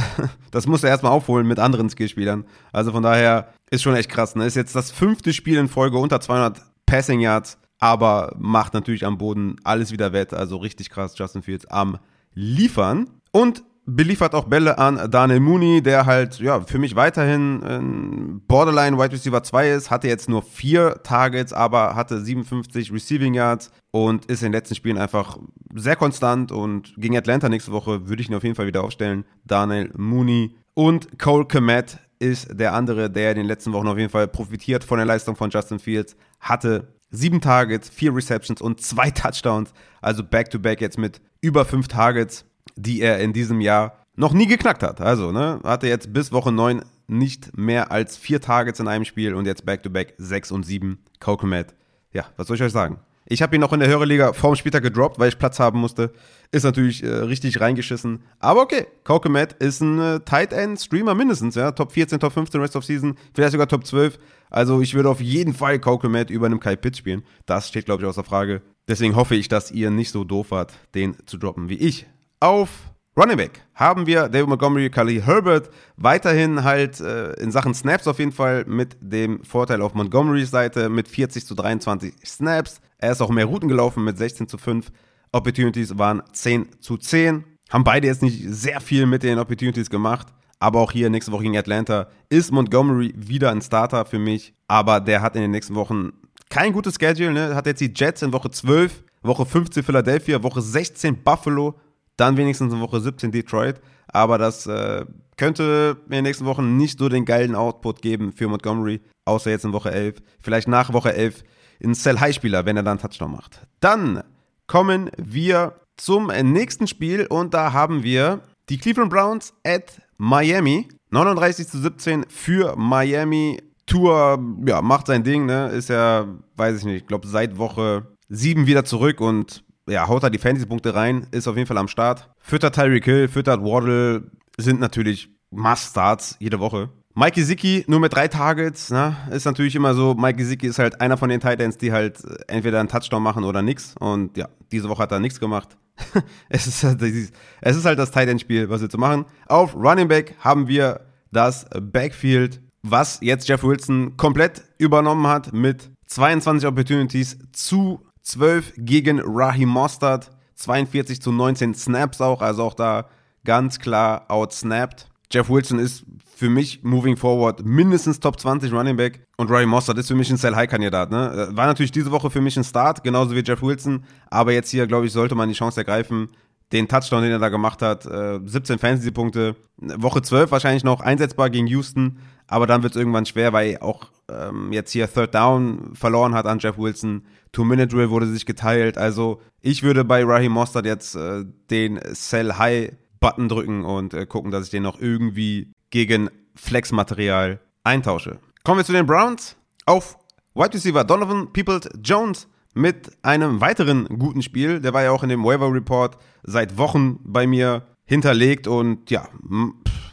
<laughs> das muss er erstmal aufholen mit anderen Skillspielern. Also von daher ist schon echt krass. Ne? Ist jetzt das fünfte Spiel in Folge unter 200 Passing Yards, aber macht natürlich am Boden alles wieder wett. Also richtig krass, Justin Fields am liefern. Und beliefert auch Bälle an Daniel Mooney, der halt ja für mich weiterhin ein Borderline Wide Receiver 2 ist, hatte jetzt nur vier Targets, aber hatte 57 Receiving Yards und ist in den letzten Spielen einfach sehr konstant und gegen Atlanta nächste Woche würde ich ihn auf jeden Fall wieder aufstellen. Daniel Mooney und Cole Komet ist der andere, der in den letzten Wochen auf jeden Fall profitiert von der Leistung von Justin Fields, hatte sieben Targets, vier Receptions und zwei Touchdowns. Also back-to-back -back jetzt mit über fünf Targets, die er in diesem Jahr noch nie geknackt hat. Also, ne, hatte jetzt bis Woche 9 nicht mehr als vier Targets in einem Spiel und jetzt back-to-back 6 und 7. Kokomet. Ja, was soll ich euch sagen? Ich habe ihn noch in der Hörerliga vorm Spieltag gedroppt, weil ich Platz haben musste. Ist natürlich äh, richtig reingeschissen. Aber okay, Kokomet ist ein äh, Tight End Streamer mindestens, ja. Top 14, Top 15 Rest of Season, vielleicht sogar Top 12. Also ich würde auf jeden Fall Kokomet über einem Kai Pitts spielen. Das steht, glaube ich, außer Frage. Deswegen hoffe ich, dass ihr nicht so doof wart, den zu droppen wie ich. Auf Running Back haben wir David Montgomery, Khalil Herbert weiterhin halt äh, in Sachen Snaps auf jeden Fall mit dem Vorteil auf Montgomerys Seite mit 40 zu 23 Snaps. Er ist auch mehr Routen gelaufen mit 16 zu 5. Opportunities waren 10 zu 10. Haben beide jetzt nicht sehr viel mit den Opportunities gemacht. Aber auch hier nächste Woche gegen Atlanta ist Montgomery wieder ein Starter für mich. Aber der hat in den nächsten Wochen kein gutes Schedule. Ne? Hat jetzt die Jets in Woche 12, Woche 15 Philadelphia, Woche 16 Buffalo, dann wenigstens in Woche 17 Detroit. Aber das äh, könnte in den nächsten Wochen nicht so den geilen Output geben für Montgomery, außer jetzt in Woche 11. Vielleicht nach Woche 11 ein Sell-High-Spieler, wenn er dann Touchdown macht. Dann kommen wir zum nächsten Spiel und da haben wir die Cleveland Browns at Miami. 39 zu 17 für Miami. Tour, ja, macht sein Ding, ne? Ist ja, weiß ich nicht, ich glaube seit Woche 7 wieder zurück und ja, haut da die Fantasy-Punkte rein, ist auf jeden Fall am Start. Füttert Tyreek Hill, füttert Waddle, sind natürlich Must-Starts jede Woche. Mike Gesicki nur mit drei Targets, ne? ist natürlich immer so, Mike Gesicki ist halt einer von den Titans, die halt entweder einen Touchdown machen oder nix. Und ja, diese Woche hat er nichts gemacht. <laughs> es, ist, halt es ist halt das Titan-Spiel, was wir zu machen. Auf Running Back haben wir das Backfield, was jetzt Jeff Wilson komplett übernommen hat mit 22 Opportunities zu 12 gegen Raheem Mostert, 42 zu 19 Snaps auch, also auch da ganz klar outsnapped. Jeff Wilson ist für mich moving forward mindestens Top 20 Running Back und Raheem Mostert ist für mich ein Sell-High-Kandidat. Ne? War natürlich diese Woche für mich ein Start, genauso wie Jeff Wilson, aber jetzt hier, glaube ich, sollte man die Chance ergreifen, den Touchdown, den er da gemacht hat, 17 Fantasy-Punkte, Woche 12 wahrscheinlich noch einsetzbar gegen Houston, aber dann wird es irgendwann schwer, weil auch ähm, jetzt hier Third Down verloren hat an Jeff Wilson. Two-Minute-Drill wurde sich geteilt. Also ich würde bei Raheem Mostert jetzt äh, den Sell-High-Button drücken und äh, gucken, dass ich den noch irgendwie gegen Flex-Material eintausche. Kommen wir zu den Browns. Auf Wide Receiver Donovan Peoples Jones mit einem weiteren guten Spiel. Der war ja auch in dem Waiver Report seit Wochen bei mir hinterlegt und ja,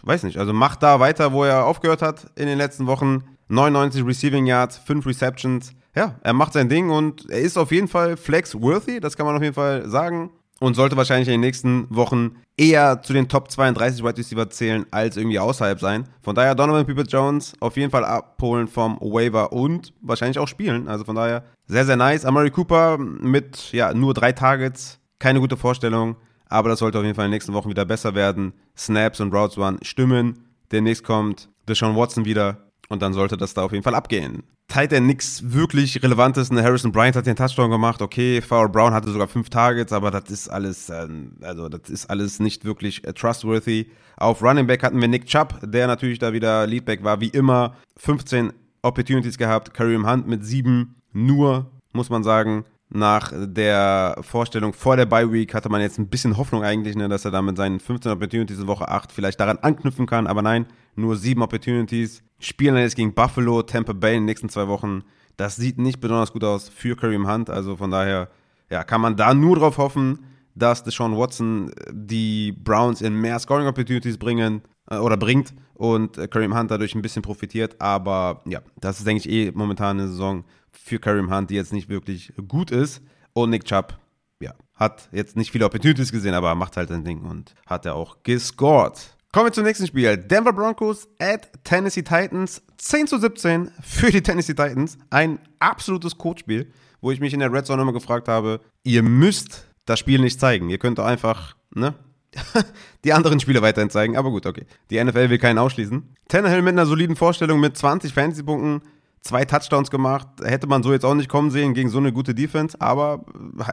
weiß nicht, also macht da weiter, wo er aufgehört hat in den letzten Wochen. 99 Receiving Yards, 5 Receptions. Ja, er macht sein Ding und er ist auf jeden Fall flex-worthy, das kann man auf jeden Fall sagen. Und sollte wahrscheinlich in den nächsten Wochen eher zu den Top 32 Wide Receiver zählen, als irgendwie außerhalb sein. Von daher Donovan People Jones auf jeden Fall abholen vom Waiver und wahrscheinlich auch spielen. Also von daher sehr, sehr nice. Amari Cooper mit ja, nur drei Targets, keine gute Vorstellung. Aber das sollte auf jeden Fall in den nächsten Wochen wieder besser werden. Snaps und Routes waren stimmen. Demnächst kommt Deshaun Watson wieder und dann sollte das da auf jeden Fall abgehen. Tight End nichts wirklich Relevantes. Ne, Harrison Bryant hat den Touchdown gemacht. Okay, Farrell Brown hatte sogar fünf Targets, aber das ist alles, äh, also das ist alles nicht wirklich äh, trustworthy. Auf Running Back hatten wir Nick Chubb, der natürlich da wieder Leadback war, wie immer. 15 Opportunities gehabt. Kareem Hunt mit sieben. Nur, muss man sagen, nach der Vorstellung vor der Bye Week hatte man jetzt ein bisschen Hoffnung eigentlich, ne, dass er da mit seinen 15 Opportunities in Woche 8 vielleicht daran anknüpfen kann, aber nein, nur sieben Opportunities. Spielen jetzt gegen Buffalo, Tampa Bay in den nächsten zwei Wochen. Das sieht nicht besonders gut aus für Kareem Hunt, also von daher ja, kann man da nur darauf hoffen, dass Deshaun Watson die Browns in mehr Scoring Opportunities bringen äh, oder bringt und äh, Kareem Hunt dadurch ein bisschen profitiert, aber ja, das ist denke ich eh momentan eine Saison, für Kareem Hunt, die jetzt nicht wirklich gut ist. Und Nick Chubb, ja, hat jetzt nicht viele Opportunities gesehen, aber macht halt sein Ding und hat er auch gescored. Kommen wir zum nächsten Spiel. Denver Broncos at Tennessee Titans. 10 zu 17 für die Tennessee Titans. Ein absolutes Codespiel, wo ich mich in der Red Zone immer gefragt habe, ihr müsst das Spiel nicht zeigen. Ihr könnt einfach, ne? <laughs> die anderen Spiele weiterhin zeigen, aber gut, okay. Die NFL will keinen ausschließen. Tannehill mit einer soliden Vorstellung mit 20 Fantasy-Punkten zwei Touchdowns gemacht. Hätte man so jetzt auch nicht kommen sehen gegen so eine gute Defense, aber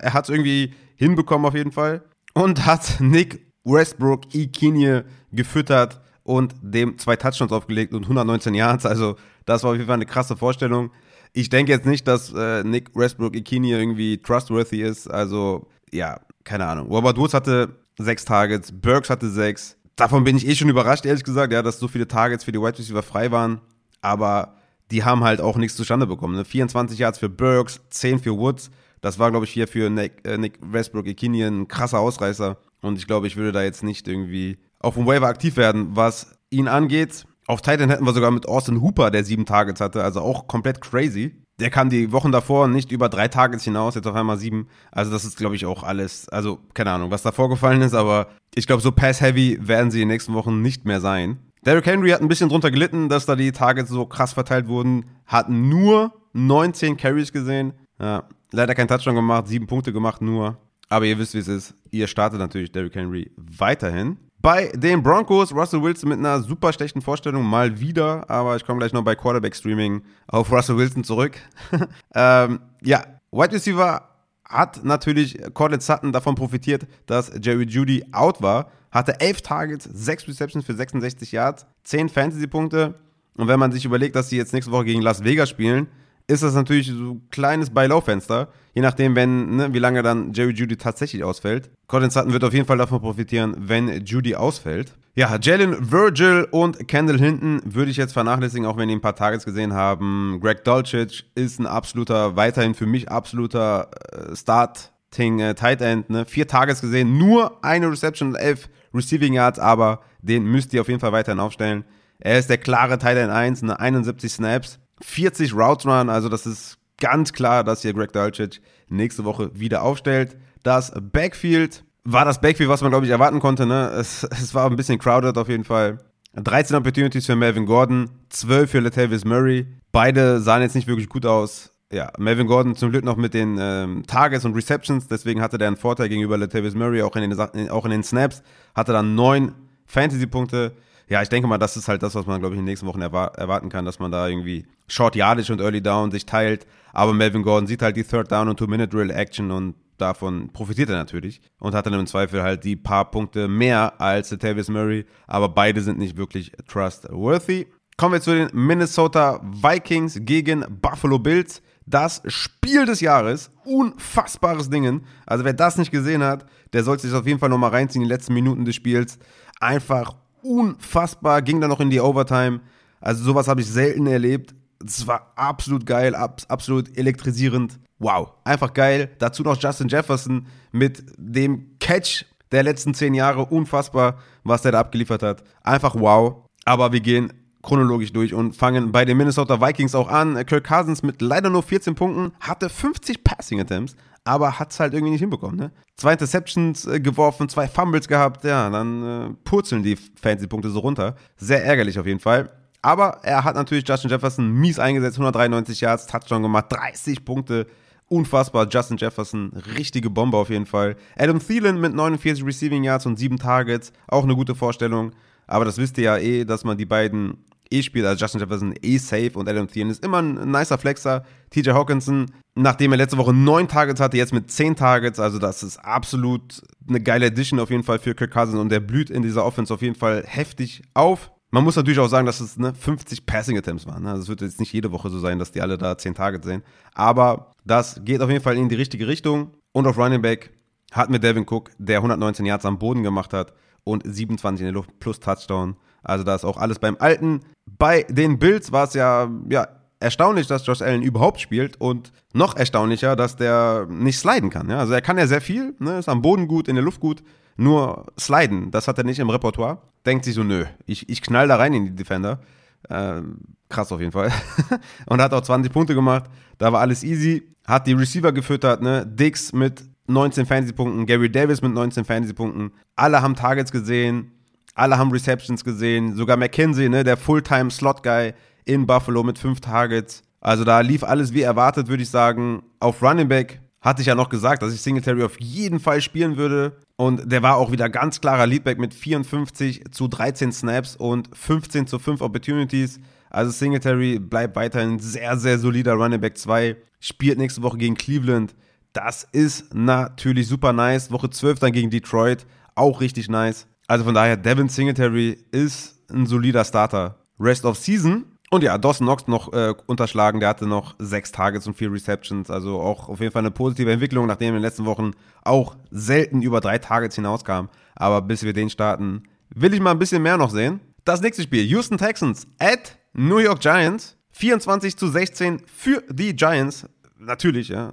er hat es irgendwie hinbekommen auf jeden Fall. Und hat Nick Westbrook Ikinie gefüttert und dem zwei Touchdowns aufgelegt und 119 Yards. Also das war auf jeden Fall eine krasse Vorstellung. Ich denke jetzt nicht, dass äh, Nick Westbrook Ikini irgendwie trustworthy ist. Also, ja, keine Ahnung. Robert Woods hatte sechs Targets, Burks hatte sechs. Davon bin ich eh schon überrascht, ehrlich gesagt, ja, dass so viele Targets für die Wide Receiver frei waren. Aber die haben halt auch nichts zustande bekommen. Ne? 24 Yards für Burks, 10 für Woods. Das war, glaube ich, hier für Nick, äh, Nick Westbrook Ikini ein krasser Ausreißer. Und ich glaube, ich würde da jetzt nicht irgendwie auf dem Waiver aktiv werden. Was ihn angeht, auf Titan hätten wir sogar mit Austin Hooper, der sieben Targets hatte, also auch komplett crazy. Der kam die Wochen davor nicht über drei Targets hinaus, jetzt auf einmal sieben. Also das ist, glaube ich, auch alles, also keine Ahnung, was da vorgefallen ist, aber ich glaube, so pass-heavy werden sie in den nächsten Wochen nicht mehr sein. Derrick Henry hat ein bisschen drunter gelitten, dass da die Targets so krass verteilt wurden, hat nur 19 Carries gesehen. Ja, leider kein Touchdown gemacht, sieben Punkte gemacht nur. Aber ihr wisst, wie es ist. Ihr startet natürlich Derrick Henry weiterhin. Bei den Broncos, Russell Wilson mit einer super schlechten Vorstellung, mal wieder, aber ich komme gleich noch bei Quarterback Streaming auf Russell Wilson zurück. <laughs> ähm, ja, Wide Receiver hat natürlich Cortland Sutton davon profitiert, dass Jerry Judy out war, hatte 11 Targets, 6 Receptions für 66 Yards, 10 Fantasy-Punkte. Und wenn man sich überlegt, dass sie jetzt nächste Woche gegen Las Vegas spielen, ist das natürlich so ein kleines Buy-Low-Fenster. Je nachdem, wenn, ne, wie lange dann Jerry Judy tatsächlich ausfällt. Colin Sutton wird auf jeden Fall davon profitieren, wenn Judy ausfällt. Ja, Jalen Virgil und Kendall Hinton würde ich jetzt vernachlässigen, auch wenn die ein paar Targets gesehen haben. Greg Dolcic ist ein absoluter, weiterhin für mich absoluter äh, Starting äh, Tight End. Ne? Vier Targets gesehen, nur eine Reception und elf Receiving Yards, aber den müsst ihr auf jeden Fall weiterhin aufstellen. Er ist der klare Tight End 1, eine 71 Snaps. 40 Routes Run, also das ist ganz klar, dass hier Greg Dulcich nächste Woche wieder aufstellt. Das Backfield war das Backfield, was man, glaube ich, erwarten konnte. Ne? Es, <laughs> es war ein bisschen crowded auf jeden Fall. 13 Opportunities für Melvin Gordon, 12 für Latavius Murray. Beide sahen jetzt nicht wirklich gut aus. Ja, Melvin Gordon zum Glück noch mit den ähm, Targets und Receptions, deswegen hatte der einen Vorteil gegenüber Latavius Murray, auch in den, auch in den Snaps. Hatte dann neun Fantasy-Punkte ja, ich denke mal, das ist halt das, was man, glaube ich, in den nächsten Wochen erwarten kann, dass man da irgendwie Short Yardage und Early Down sich teilt. Aber Melvin Gordon sieht halt die Third Down und Two-Minute-Drill-Action und davon profitiert er natürlich und hat dann im Zweifel halt die paar Punkte mehr als Tavis Murray, aber beide sind nicht wirklich trustworthy. Kommen wir zu den Minnesota Vikings gegen Buffalo Bills. Das Spiel des Jahres. Unfassbares Dingen. Also wer das nicht gesehen hat, der sollte sich auf jeden Fall nochmal reinziehen, die letzten Minuten des Spiels. Einfach unfassbar, ging dann noch in die Overtime. Also sowas habe ich selten erlebt. Es war absolut geil, ab, absolut elektrisierend. Wow, einfach geil. Dazu noch Justin Jefferson mit dem Catch der letzten zehn Jahre. Unfassbar, was der da abgeliefert hat. Einfach wow. Aber wir gehen chronologisch durch und fangen bei den Minnesota Vikings auch an. Kirk Cousins mit leider nur 14 Punkten, hatte 50 Passing Attempts, aber hat es halt irgendwie nicht hinbekommen. Ne? Zwei Interceptions äh, geworfen, zwei Fumbles gehabt, ja, dann äh, purzeln die Fantasy-Punkte so runter. Sehr ärgerlich auf jeden Fall. Aber er hat natürlich Justin Jefferson mies eingesetzt, 193 Yards, Touchdown gemacht, 30 Punkte. Unfassbar, Justin Jefferson, richtige Bombe auf jeden Fall. Adam Thielen mit 49 Receiving Yards und 7 Targets, auch eine gute Vorstellung. Aber das wisst ihr ja eh, dass man die beiden eh spielt, also Justin Jefferson eh safe und Adam Thielen ist immer ein nicer Flexer. TJ Hawkinson, nachdem er letzte Woche neun Targets hatte, jetzt mit zehn Targets, also das ist absolut eine geile Addition auf jeden Fall für Kirk Cousins und der blüht in dieser Offense auf jeden Fall heftig auf. Man muss natürlich auch sagen, dass es ne, 50 Passing Attempts waren. Ne? Also es wird jetzt nicht jede Woche so sein, dass die alle da 10 Targets sehen. Aber das geht auf jeden Fall in die richtige Richtung. Und auf Running Back hat mir Devin Cook, der 119 Yards am Boden gemacht hat und 27 in der Luft plus Touchdown. Also da ist auch alles beim Alten. Bei den Bills war es ja, ja erstaunlich, dass Josh Allen überhaupt spielt und noch erstaunlicher, dass der nicht sliden kann. Ja? Also er kann ja sehr viel, ne? ist am Boden gut, in der Luft gut, nur sliden, das hat er nicht im Repertoire. Denkt sich so, nö, ich, ich knall da rein in die Defender. Äh, krass auf jeden Fall. <laughs> und hat auch 20 Punkte gemacht, da war alles easy. Hat die Receiver gefüttert, ne? Dix mit 19 Fantasy-Punkten, Gary Davis mit 19 Fantasy-Punkten. Alle haben Targets gesehen, alle haben Receptions gesehen, sogar McKenzie, ne, der Fulltime-Slot-Guy in Buffalo mit fünf Targets. Also da lief alles wie erwartet, würde ich sagen. Auf Running Back hatte ich ja noch gesagt, dass ich Singletary auf jeden Fall spielen würde. Und der war auch wieder ganz klarer Leadback mit 54 zu 13 Snaps und 15 zu 5 Opportunities. Also Singletary bleibt weiterhin sehr, sehr solider Running Back 2. Spielt nächste Woche gegen Cleveland. Das ist natürlich super nice. Woche 12 dann gegen Detroit. Auch richtig nice. Also von daher, Devin Singletary ist ein solider Starter. Rest of Season Und ja, Dawson Knox noch äh, unterschlagen, der hatte noch sechs Targets und vier Receptions, also auch auf jeden Fall eine positive Entwicklung, nachdem in den letzten Wochen auch selten über drei Targets hinauskam. Aber bis wir den starten, will ich mal ein bisschen mehr noch sehen. Das nächste Spiel, Houston Texans at New York Giants. 24 zu 16 für die Giants. Natürlich, ja.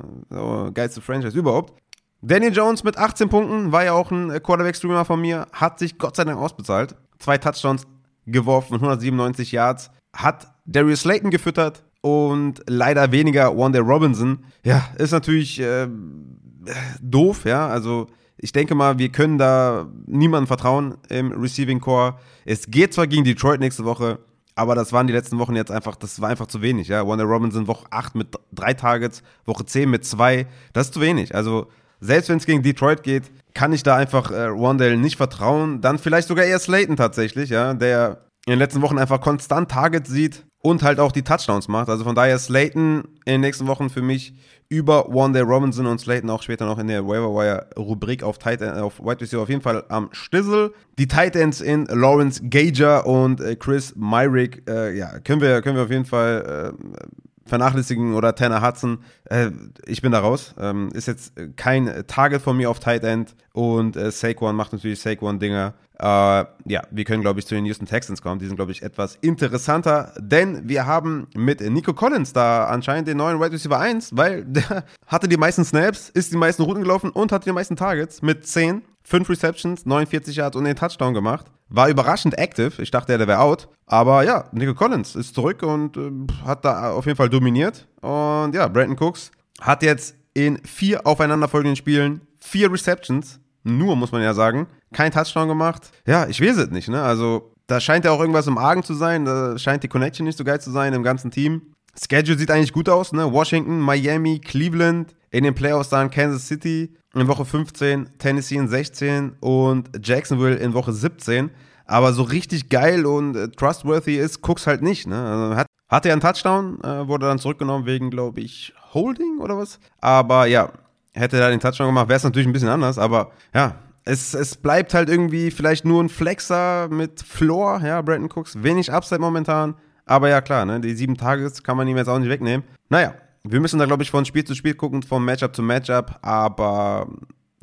Geilste Franchise überhaupt. Daniel Jones mit 18 Punkten, war ja auch ein Quarterback-Streamer von mir, hat sich Gott sei Dank ausbezahlt. Zwei Touchdowns geworfen, 197 Yards hat Darius Slayton gefüttert und leider weniger Wanda Robinson. Ja, ist natürlich äh, doof, ja. Also ich denke mal, wir können da niemandem vertrauen im Receiving Core. Es geht zwar gegen Detroit nächste Woche, aber das waren die letzten Wochen jetzt einfach, das war einfach zu wenig, ja. Wanda Robinson Woche 8 mit drei Targets, Woche 10 mit zwei, das ist zu wenig. Also selbst wenn es gegen Detroit geht, kann ich da einfach äh, Wandale nicht vertrauen. Dann vielleicht sogar eher Slayton tatsächlich, ja, der in den letzten Wochen einfach konstant Targets sieht und halt auch die Touchdowns macht. Also von daher Slayton in den nächsten Wochen für mich über Day Robinson und Slayton auch später noch in der Waiver Wire Rubrik auf, Tight End, auf Wide Receiver auf jeden Fall am Stissel. Die Tight Ends in Lawrence Gager und äh, Chris Myrick, äh, ja, können wir, können wir auf jeden Fall äh, vernachlässigen oder Tanner Hudson. Äh, ich bin da raus. Ähm, ist jetzt kein Target von mir auf Tight End und äh, Saquon macht natürlich Saquon-Dinger. Äh, ja, wir können, glaube ich, zu den Houston Texans kommen. Die sind, glaube ich, etwas interessanter, denn wir haben mit Nico Collins da anscheinend den neuen Wide Receiver 1, weil <laughs> der hatte die meisten Snaps, ist die meisten Routen gelaufen und hatte die meisten Targets mit 10, 5 Receptions, 49 Yards und den Touchdown gemacht. War überraschend active. Ich dachte, der wäre out. Aber ja, Nico Collins ist zurück und äh, hat da auf jeden Fall dominiert. Und ja, Brandon Cooks hat jetzt in vier aufeinanderfolgenden Spielen vier Receptions. Nur, muss man ja sagen. Kein Touchdown gemacht. Ja, ich weiß es nicht, ne? Also, da scheint ja auch irgendwas im Argen zu sein. Da scheint die Connection nicht so geil zu sein im ganzen Team. Schedule sieht eigentlich gut aus, ne? Washington, Miami, Cleveland, in den Playoffs dann Kansas City in Woche 15, Tennessee in 16 und Jacksonville in Woche 17. Aber so richtig geil und äh, trustworthy ist Cooks halt nicht. Ne? Also hat, hatte er einen Touchdown, äh, wurde dann zurückgenommen wegen, glaube ich, Holding oder was. Aber ja, hätte er den Touchdown gemacht, wäre es natürlich ein bisschen anders. Aber ja, es, es bleibt halt irgendwie vielleicht nur ein Flexer mit Floor, ja, Brandon Cooks. Wenig Upside momentan. Aber ja, klar, ne, die sieben Tages kann man ihm jetzt auch nicht wegnehmen. Naja, wir müssen da, glaube ich, von Spiel zu Spiel gucken, vom Matchup zu Matchup, aber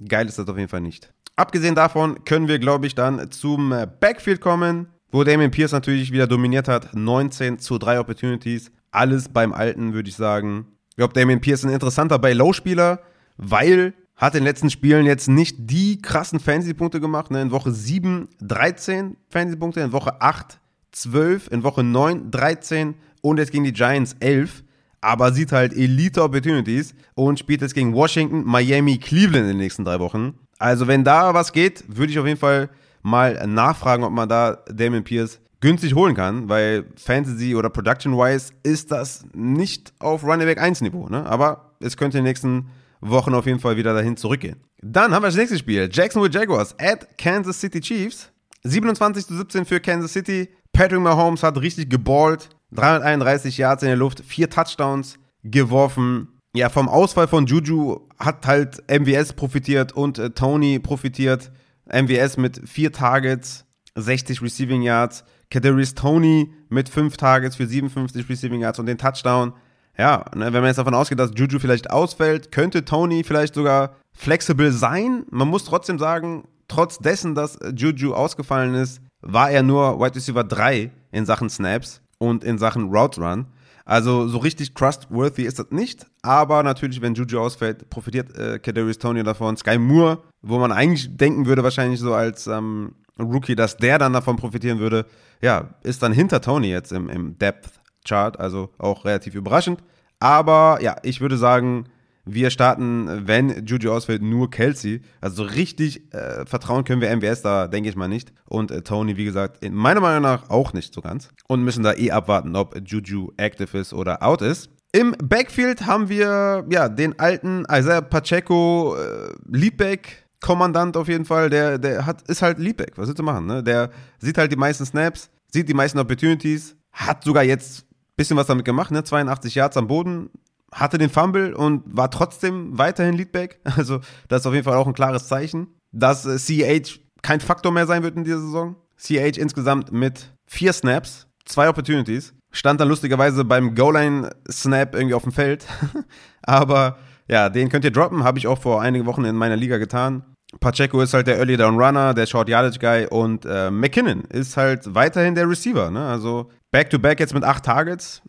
geil ist das auf jeden Fall nicht. Abgesehen davon können wir, glaube ich, dann zum Backfield kommen, wo Damien Pierce natürlich wieder dominiert hat. 19 zu 3 Opportunities. Alles beim Alten, würde ich sagen. Ich glaube, Damien Pierce ist ein interessanter Buy-Low-Spieler, weil hat in den letzten Spielen jetzt nicht die krassen Fantasy-Punkte gemacht. Ne? In Woche 7 13 Fantasy-Punkte, in Woche 8 12, in Woche 9 13 und jetzt gegen die Giants 11 aber sieht halt Elite Opportunities und spielt jetzt gegen Washington, Miami, Cleveland in den nächsten drei Wochen. Also wenn da was geht, würde ich auf jeden Fall mal nachfragen, ob man da Damon Pierce günstig holen kann, weil Fantasy oder Production-wise ist das nicht auf Running Back 1 Niveau, ne? aber es könnte in den nächsten Wochen auf jeden Fall wieder dahin zurückgehen. Dann haben wir das nächste Spiel, Jacksonville Jaguars at Kansas City Chiefs. 27 zu 17 für Kansas City. Patrick Mahomes hat richtig geballt. 331 Yards in der Luft, vier Touchdowns geworfen. Ja, vom Ausfall von Juju hat halt MWS profitiert und äh, Tony profitiert. MWS mit vier Targets, 60 Receiving Yards. Kadarius Tony mit fünf Targets für 57 Receiving Yards und den Touchdown. Ja, ne, wenn man jetzt davon ausgeht, dass Juju vielleicht ausfällt, könnte Tony vielleicht sogar flexibel sein. Man muss trotzdem sagen, trotz dessen, dass Juju ausgefallen ist, war er nur Wide Receiver 3 in Sachen Snaps und in Sachen Route Run. Also so richtig trustworthy ist das nicht, aber natürlich, wenn Juju ausfällt, profitiert äh, Kadarius Tony davon. Sky Moore, wo man eigentlich denken würde, wahrscheinlich so als ähm, Rookie, dass der dann davon profitieren würde, ja, ist dann hinter Tony jetzt im, im Depth Chart, also auch relativ überraschend. Aber ja, ich würde sagen, wir starten, wenn Juju ausfällt, nur Kelsey. Also so richtig äh, vertrauen können wir MWS da, denke ich mal nicht. Und äh, Tony, wie gesagt, in meiner Meinung nach auch nicht so ganz. Und müssen da eh abwarten, ob Juju active ist oder out ist. Im Backfield haben wir ja den alten Isaiah Pacheco, äh, Liebbeck, Kommandant auf jeden Fall. Der, der hat, ist halt Liebbeck. Was willst du machen? Ne? Der sieht halt die meisten Snaps, sieht die meisten Opportunities, hat sogar jetzt ein bisschen was damit gemacht, ne? 82 Yards am Boden, hatte den Fumble und war trotzdem weiterhin Leadback. <laughs> Also, das ist auf jeden Fall auch ein klares Zeichen, dass äh, CH kein Faktor mehr sein wird in dieser Saison. CH insgesamt mit vier Snaps, zwei Opportunities, stand dann lustigerweise beim Goal-Line-Snap irgendwie auf dem Feld. <laughs> Aber ja, den könnt ihr droppen, habe ich auch vor einigen Wochen in meiner Liga getan. Pacheco ist halt der Early Down Runner, der Short Yardage Guy und äh, McKinnon ist halt weiterhin der Receiver. Ne? Also Back-to-Back -back jetzt mit acht Targets.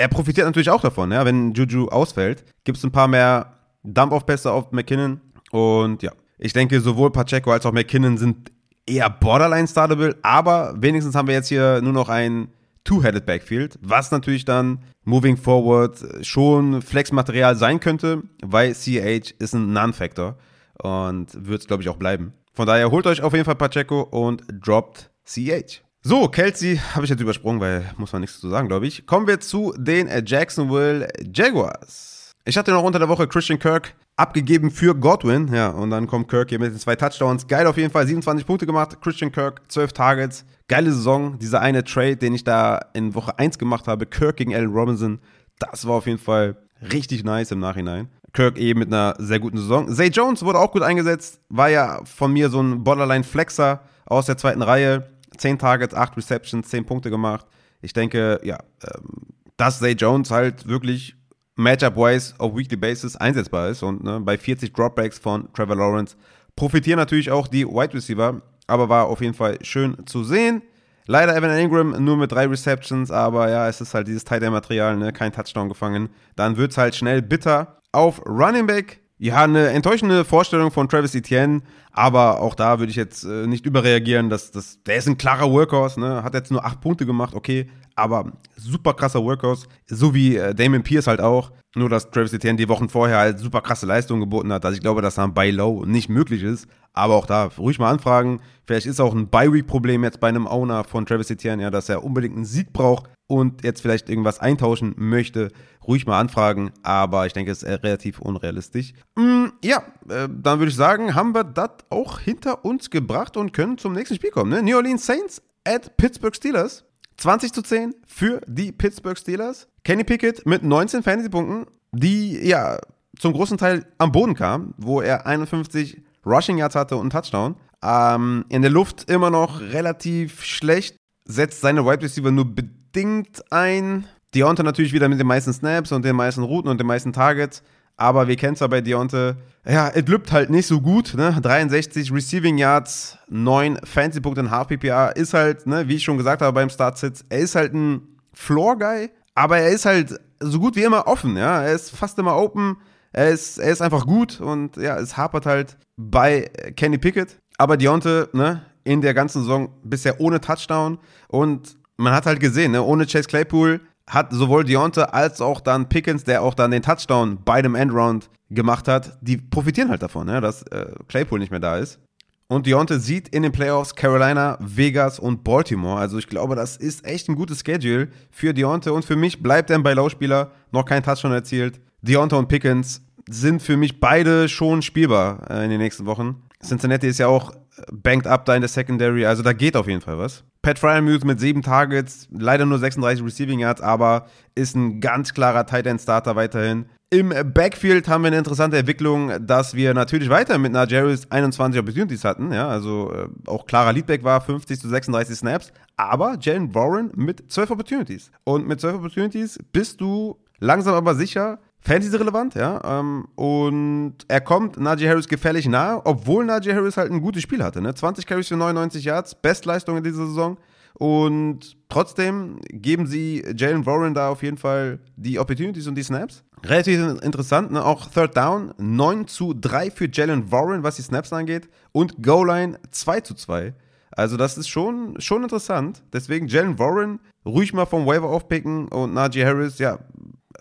Er profitiert natürlich auch davon, ja? wenn Juju ausfällt. Gibt es ein paar mehr Dump-Off-Pässe auf McKinnon. Und ja, ich denke, sowohl Pacheco als auch McKinnon sind eher borderline startable, aber wenigstens haben wir jetzt hier nur noch ein Two-Headed Backfield, was natürlich dann moving forward schon Flex-Material sein könnte, weil CH ist ein Non-Factor und wird es, glaube ich, auch bleiben. Von daher holt euch auf jeden Fall Pacheco und droppt CH. So, Kelsey habe ich jetzt übersprungen, weil muss man nichts zu sagen, glaube ich. Kommen wir zu den Jacksonville Jaguars. Ich hatte noch unter der Woche Christian Kirk abgegeben für Godwin. Ja, und dann kommt Kirk hier mit den zwei Touchdowns. Geil auf jeden Fall, 27 Punkte gemacht. Christian Kirk, 12 Targets. Geile Saison. Dieser eine Trade, den ich da in Woche 1 gemacht habe, Kirk gegen Allen Robinson, das war auf jeden Fall richtig nice im Nachhinein. Kirk eben mit einer sehr guten Saison. Zay Jones wurde auch gut eingesetzt, war ja von mir so ein Borderline-Flexer aus der zweiten Reihe. 10 Targets, 8 Receptions, 10 Punkte gemacht. Ich denke, ja, ähm, dass Zay Jones halt wirklich Matchup-wise auf Weekly Basis einsetzbar ist. Und ne, bei 40 Dropbacks von Trevor Lawrence profitieren natürlich auch die Wide Receiver, aber war auf jeden Fall schön zu sehen. Leider Evan Ingram nur mit drei Receptions, aber ja, es ist halt dieses Tight Material, ne? kein Touchdown gefangen. Dann wird es halt schnell bitter. Auf Running Back, ja, eine enttäuschende Vorstellung von Travis Etienne, aber auch da würde ich jetzt äh, nicht überreagieren. Das, das, der ist ein klarer Workhorse, ne? hat jetzt nur acht Punkte gemacht, okay, aber super krasser Workhorse, so wie äh, Damon Pierce halt auch. Nur, dass Travis Etienne die Wochen vorher halt super krasse Leistungen geboten hat. Also ich glaube, dass da ein Buy Low nicht möglich ist. Aber auch da ruhig mal anfragen. Vielleicht ist auch ein Buy-Week-Problem jetzt bei einem Owner von Travis Etienne, ja, dass er unbedingt einen Sieg braucht und jetzt vielleicht irgendwas eintauschen möchte. Ruhig mal anfragen. Aber ich denke, es ist relativ unrealistisch. Mm, ja, äh, dann würde ich sagen, haben wir das auch hinter uns gebracht und können zum nächsten Spiel kommen. Ne? New Orleans Saints at Pittsburgh Steelers. 20 zu 10 für die Pittsburgh Steelers. Kenny Pickett mit 19 Fantasy-Punkten, die ja zum großen Teil am Boden kam, wo er 51 Rushing Yards hatte und Touchdown. Ähm, in der Luft immer noch relativ schlecht, setzt seine Wide Receiver nur bedingt ein. Deontay natürlich wieder mit den meisten Snaps und den meisten Routen und den meisten Targets. Aber wir kennen es ja bei Deontay, ja, es lübt halt nicht so gut. Ne? 63 Receiving Yards, 9 Fancy-Punkte in Half-PPA. Ist halt, ne, wie ich schon gesagt habe beim Start-Sits, er ist halt ein Floor-Guy, aber er ist halt so gut wie immer offen. Ja? Er ist fast immer open. Er ist, er ist einfach gut und ja, es hapert halt bei Kenny Pickett. Aber Deontay, ne, in der ganzen Saison bisher ohne Touchdown und man hat halt gesehen, ne, ohne Chase Claypool hat sowohl Deontay als auch dann Pickens, der auch dann den Touchdown bei dem Endround gemacht hat, die profitieren halt davon, ja, dass äh, Claypool nicht mehr da ist. Und Deontay sieht in den Playoffs Carolina, Vegas und Baltimore. Also ich glaube, das ist echt ein gutes Schedule für Deontay. Und für mich bleibt er ein Bailau-Spieler, noch kein Touchdown erzielt. Deontay und Pickens sind für mich beide schon spielbar äh, in den nächsten Wochen. Cincinnati ist ja auch banked up da in der Secondary, also da geht auf jeden Fall was. Pat Fryermuth mit sieben Targets, leider nur 36 Receiving Yards, aber ist ein ganz klarer Tight End Starter weiterhin. Im Backfield haben wir eine interessante Entwicklung, dass wir natürlich weiter mit Najaris 21 Opportunities hatten, ja, also äh, auch klarer Leadback war, 50 zu 36 Snaps, aber Jalen Warren mit 12 Opportunities. Und mit 12 Opportunities bist du langsam aber sicher Fantasy-relevant, ja. Ähm, und er kommt Najee Harris gefährlich nahe, obwohl Najee Harris halt ein gutes Spiel hatte. Ne? 20 Carries für 99 Yards, Bestleistung in dieser Saison. Und trotzdem geben sie Jalen Warren da auf jeden Fall die Opportunities und die Snaps. Relativ interessant, ne? auch Third Down 9 zu 3 für Jalen Warren, was die Snaps angeht. Und Goal Line 2 zu 2. Also das ist schon, schon interessant. Deswegen Jalen Warren ruhig mal vom Waiver aufpicken und Najee Harris, ja,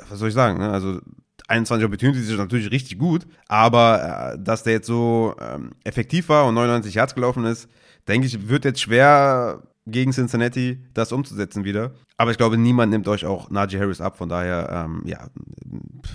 was soll ich sagen, ne? also 21 Opportunities ist natürlich richtig gut, aber äh, dass der jetzt so ähm, effektiv war und 99 Yards gelaufen ist, denke ich, wird jetzt schwer gegen Cincinnati das umzusetzen wieder. Aber ich glaube, niemand nimmt euch auch Najee Harris ab. Von daher, ähm, ja,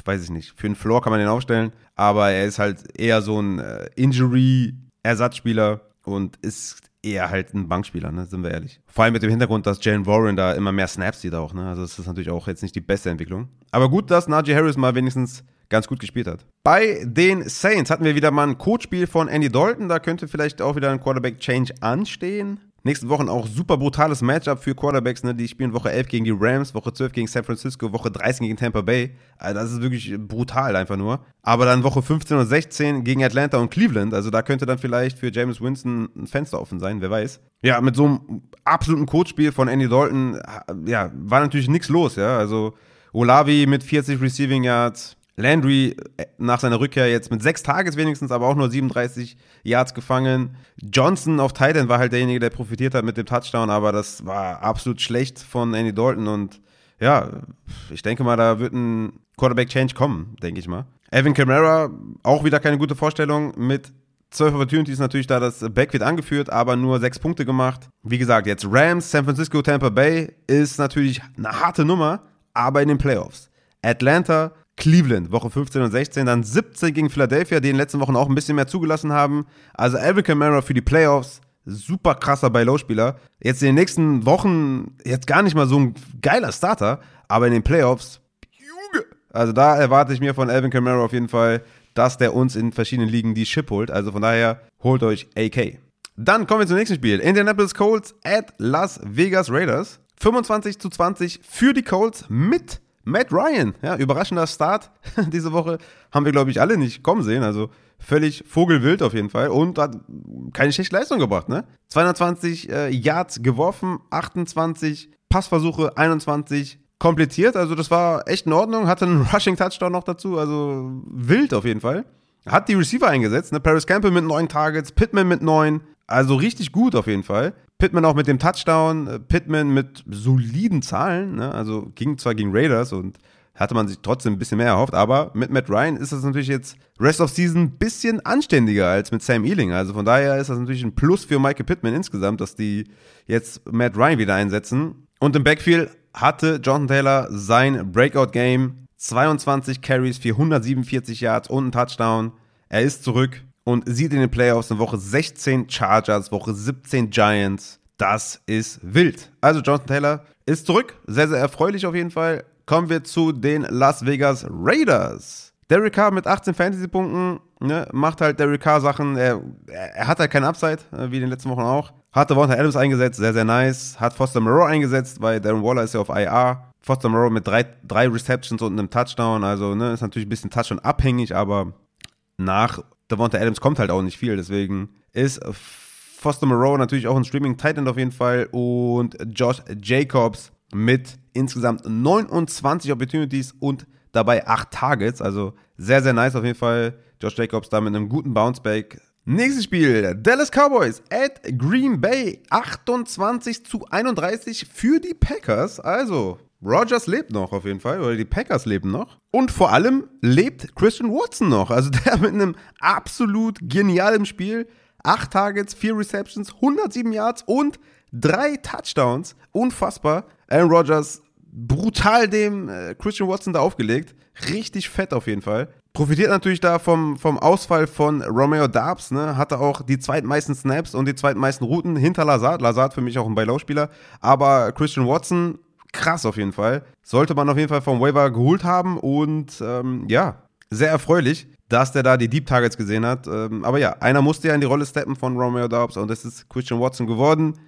weiß ich nicht. Für einen Floor kann man den aufstellen, aber er ist halt eher so ein äh, Injury-Ersatzspieler und ist eher halt ein Bankspieler, ne? sind wir ehrlich. Vor allem mit dem Hintergrund, dass Jalen Warren da immer mehr Snaps sieht auch. Ne? Also das ist natürlich auch jetzt nicht die beste Entwicklung. Aber gut, dass Najee Harris mal wenigstens ganz gut gespielt hat. Bei den Saints hatten wir wieder mal ein Codespiel von Andy Dalton. Da könnte vielleicht auch wieder ein Quarterback-Change anstehen. Nächsten Wochen auch super brutales Matchup für Quarterbacks. Ne? Die spielen Woche 11 gegen die Rams, Woche 12 gegen San Francisco, Woche 13 gegen Tampa Bay. Also das ist wirklich brutal einfach nur. Aber dann Woche 15 und 16 gegen Atlanta und Cleveland. Also da könnte dann vielleicht für James Winston ein Fenster offen sein, wer weiß. Ja, mit so einem absoluten Coachspiel von Andy Dalton, ja, war natürlich nichts los. Ja, also Olavi mit 40 Receiving Yards, Landry äh, nach seiner Rückkehr jetzt mit sechs Tages wenigstens, aber auch nur 37 Yards gefangen. Johnson auf Titan war halt derjenige, der profitiert hat mit dem Touchdown, aber das war absolut schlecht von Andy Dalton und ja, ich denke mal, da wird ein Quarterback-Change kommen, denke ich mal. Evan Kamara, auch wieder keine gute Vorstellung mit zwölf Opportunities natürlich da das Backfield angeführt, aber nur sechs Punkte gemacht. Wie gesagt, jetzt Rams, San Francisco, Tampa Bay ist natürlich eine harte Nummer, aber in den Playoffs. Atlanta, Cleveland, Woche 15 und 16, dann 17 gegen Philadelphia, die in den letzten Wochen auch ein bisschen mehr zugelassen haben. Also Alvin Kamara für die Playoffs, super krasser Buy-Low-Spieler. Jetzt in den nächsten Wochen jetzt gar nicht mal so ein geiler Starter, aber in den Playoffs, Junge. Also da erwarte ich mir von Alvin Kamara auf jeden Fall, dass der uns in verschiedenen Ligen die Chip holt. Also von daher holt euch AK. Dann kommen wir zum nächsten Spiel. Indianapolis Colts at Las Vegas Raiders. 25 zu 20 für die Colts mit Matt Ryan, ja, überraschender Start <laughs> diese Woche. Haben wir, glaube ich, alle nicht kommen sehen. Also völlig vogelwild auf jeden Fall. Und hat keine schlechte Leistung gebracht, ne? 220 äh, Yards geworfen, 28 Passversuche, 21 komplettiert. Also das war echt in Ordnung. Hatte einen <laughs> Rushing-Touchdown noch dazu. Also wild auf jeden Fall. Hat die Receiver eingesetzt, ne? Paris Campbell mit neun Targets, Pittman mit neun. Also richtig gut auf jeden Fall. Pittman auch mit dem Touchdown, äh, Pittman mit soliden Zahlen, ne? also ging zwar gegen Raiders und hatte man sich trotzdem ein bisschen mehr erhofft, aber mit Matt Ryan ist das natürlich jetzt Rest of Season ein bisschen anständiger als mit Sam Ealing. Also von daher ist das natürlich ein Plus für Michael Pittman insgesamt, dass die jetzt Matt Ryan wieder einsetzen. Und im Backfield hatte Jonathan Taylor sein Breakout-Game. 22 Carries, 447 Yards und ein Touchdown. Er ist zurück und sieht in den Playoffs in Woche 16 Chargers, Woche 17 Giants. Das ist wild. Also Jonathan Taylor ist zurück. Sehr, sehr erfreulich auf jeden Fall. Kommen wir zu den Las Vegas Raiders. Derek Carr mit 18 Fantasy-Punkten ne, macht halt Derek Carr Sachen. Er, er hat halt keinen Upside, äh, wie in den letzten Wochen auch. Hatte Walter Adams eingesetzt, sehr, sehr nice. Hat Foster Moreau eingesetzt, weil Darren Waller ist ja auf IR. Foster Moreau mit drei, drei Receptions und einem Touchdown. Also ne, ist natürlich ein bisschen Touchdown abhängig, aber nach Devonta Adams kommt halt auch nicht viel, deswegen ist Foster Moreau natürlich auch ein Streaming Titan auf jeden Fall und Josh Jacobs mit insgesamt 29 Opportunities und dabei 8 Targets, also sehr, sehr nice auf jeden Fall. Josh Jacobs da mit einem guten Bounceback. Nächstes Spiel, Dallas Cowboys at Green Bay, 28 zu 31 für die Packers. Also, Rogers lebt noch auf jeden Fall, oder die Packers leben noch. Und vor allem lebt Christian Watson noch. Also <laughs> der mit einem absolut genialen Spiel. Acht Targets, vier Receptions, 107 Yards und drei Touchdowns. Unfassbar. Aaron Rodgers brutal dem äh, Christian Watson da aufgelegt. Richtig fett auf jeden Fall. Profitiert natürlich da vom, vom Ausfall von Romeo Darbs, ne? Hatte auch die zweitmeisten Snaps und die zweitmeisten Routen hinter Lazard. Lazard für mich auch ein Buy-Low-Spieler. Aber Christian Watson krass auf jeden Fall. Sollte man auf jeden Fall vom Waiver geholt haben und ähm, ja, sehr erfreulich, dass der da die Deep Targets gesehen hat. Ähm, aber ja, einer musste ja in die Rolle steppen von Romeo Dobbs und das ist Christian Watson geworden.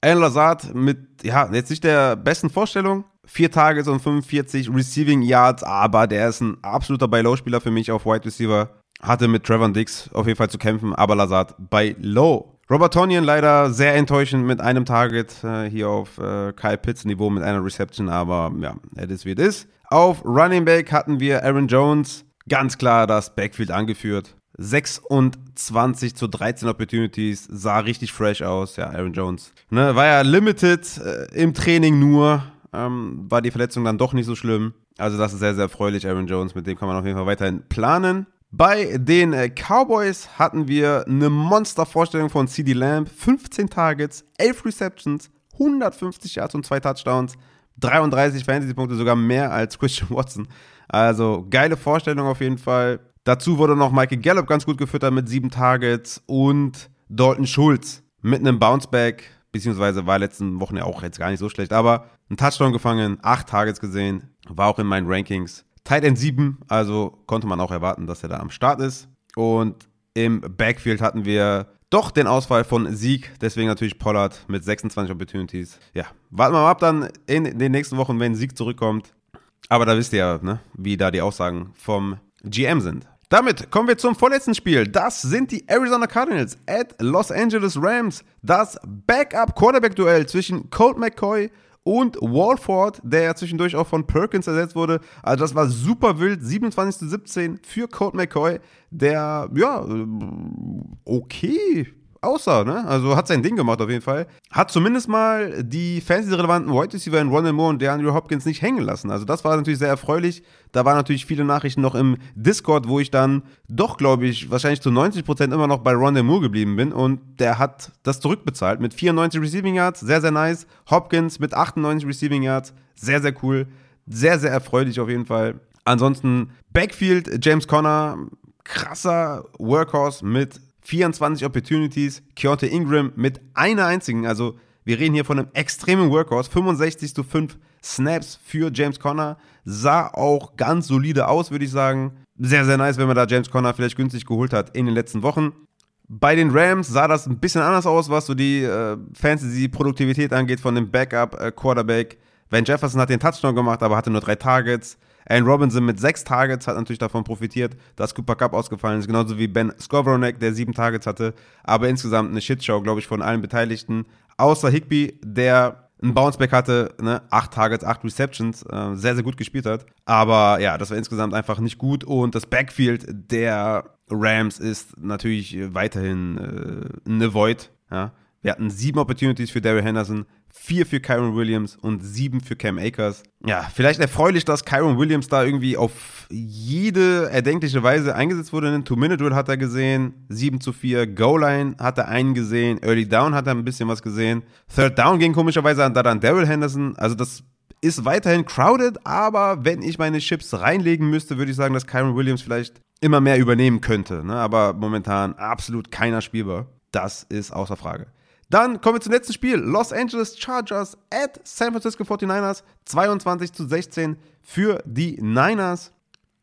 Alan Lazard mit, ja, jetzt nicht der besten Vorstellung. Vier Targets und 45 Receiving Yards, aber der ist ein absoluter Buy-Low-Spieler für mich auf Wide Receiver. Hatte mit Trevor Dix auf jeden Fall zu kämpfen, aber Lazard bei Low. Robert Tonyan leider sehr enttäuschend mit einem Target äh, hier auf äh, Kyle Pitts Niveau mit einer Reception, aber ja, it is wie it is. Auf Running Back hatten wir Aaron Jones, ganz klar das Backfield angeführt. 26 zu 13 Opportunities, sah richtig fresh aus, ja, Aaron Jones. Ne, war ja limited äh, im Training nur, ähm, war die Verletzung dann doch nicht so schlimm. Also das ist sehr, sehr erfreulich, Aaron Jones, mit dem kann man auf jeden Fall weiterhin planen. Bei den äh, Cowboys hatten wir eine Monstervorstellung von CD Lamb. 15 Targets, 11 Receptions, 150 Yards und 2 Touchdowns, 33 Fantasy-Punkte, sogar mehr als Christian Watson. Also geile Vorstellung auf jeden Fall. Dazu wurde noch Michael Gallup ganz gut gefüttert mit 7 Targets und Dalton Schulz mit einem Bounceback, beziehungsweise war letzten Wochen ja auch jetzt gar nicht so schlecht, aber ein Touchdown gefangen, 8 Targets gesehen, war auch in meinen Rankings. Tight End 7, also konnte man auch erwarten, dass er da am Start ist. Und Im Backfield hatten wir doch den Ausfall von Sieg, deswegen natürlich Pollard mit 26 Opportunities. Ja, warten wir mal ab dann in den nächsten Wochen, wenn Sieg zurückkommt. Aber da wisst ihr ja, ne, wie da die Aussagen vom GM sind. Damit kommen wir zum vorletzten Spiel. Das sind die Arizona Cardinals at Los Angeles Rams. Das Backup-Quarterback-Duell zwischen Colt McCoy und Walford, der ja zwischendurch auch von Perkins ersetzt wurde. Also das war super wild. 27 zu 17 für Colt McCoy, der, ja, okay aussah, ne? Also hat sein Ding gemacht auf jeden Fall. Hat zumindest mal die fantasy-relevanten White Receiver in Ronald Moore und DeAndre Hopkins nicht hängen lassen. Also das war natürlich sehr erfreulich. Da waren natürlich viele Nachrichten noch im Discord, wo ich dann doch, glaube ich, wahrscheinlich zu 90% immer noch bei Ronald Moore geblieben bin. Und der hat das zurückbezahlt mit 94 Receiving Yards. Sehr, sehr nice. Hopkins mit 98 Receiving Yards. Sehr, sehr cool. Sehr, sehr erfreulich auf jeden Fall. Ansonsten Backfield, James Conner, krasser Workhorse mit 24 Opportunities, Keontae Ingram mit einer einzigen, also wir reden hier von einem extremen Workhorse, 65 zu 5 Snaps für James Conner, sah auch ganz solide aus, würde ich sagen. Sehr, sehr nice, wenn man da James Conner vielleicht günstig geholt hat in den letzten Wochen. Bei den Rams sah das ein bisschen anders aus, was so die äh, Fantasy-Produktivität angeht von dem Backup-Quarterback. Äh, Van Jefferson hat den Touchdown gemacht, aber hatte nur drei Targets. Aaron Robinson mit sechs Targets hat natürlich davon profitiert, dass Cooper Cup ausgefallen ist, genauso wie Ben Skowronek, der sieben Targets hatte. Aber insgesamt eine Shitshow, glaube ich, von allen Beteiligten. Außer Higby, der ein Bounceback hatte, ne? acht Targets, acht Receptions, äh, sehr, sehr gut gespielt hat. Aber ja, das war insgesamt einfach nicht gut. Und das Backfield der Rams ist natürlich weiterhin äh, eine Void. Ja? Wir hatten sieben Opportunities für Daryl Henderson, vier für Kyron Williams und sieben für Cam Akers. Ja, vielleicht erfreulich, dass Kyron Williams da irgendwie auf jede erdenkliche Weise eingesetzt wurde. Einen Two-Minute-Drill hat er gesehen, 7 zu 4. Goal-Line hat er einen gesehen, Early Down hat er ein bisschen was gesehen. Third Down ging komischerweise an, da dann Daryl Henderson. Also das ist weiterhin crowded, aber wenn ich meine Chips reinlegen müsste, würde ich sagen, dass Kyron Williams vielleicht immer mehr übernehmen könnte. Ne? Aber momentan absolut keiner spielbar. Das ist außer Frage. Dann kommen wir zum letzten Spiel. Los Angeles Chargers at San Francisco 49ers. 22 zu 16 für die Niners.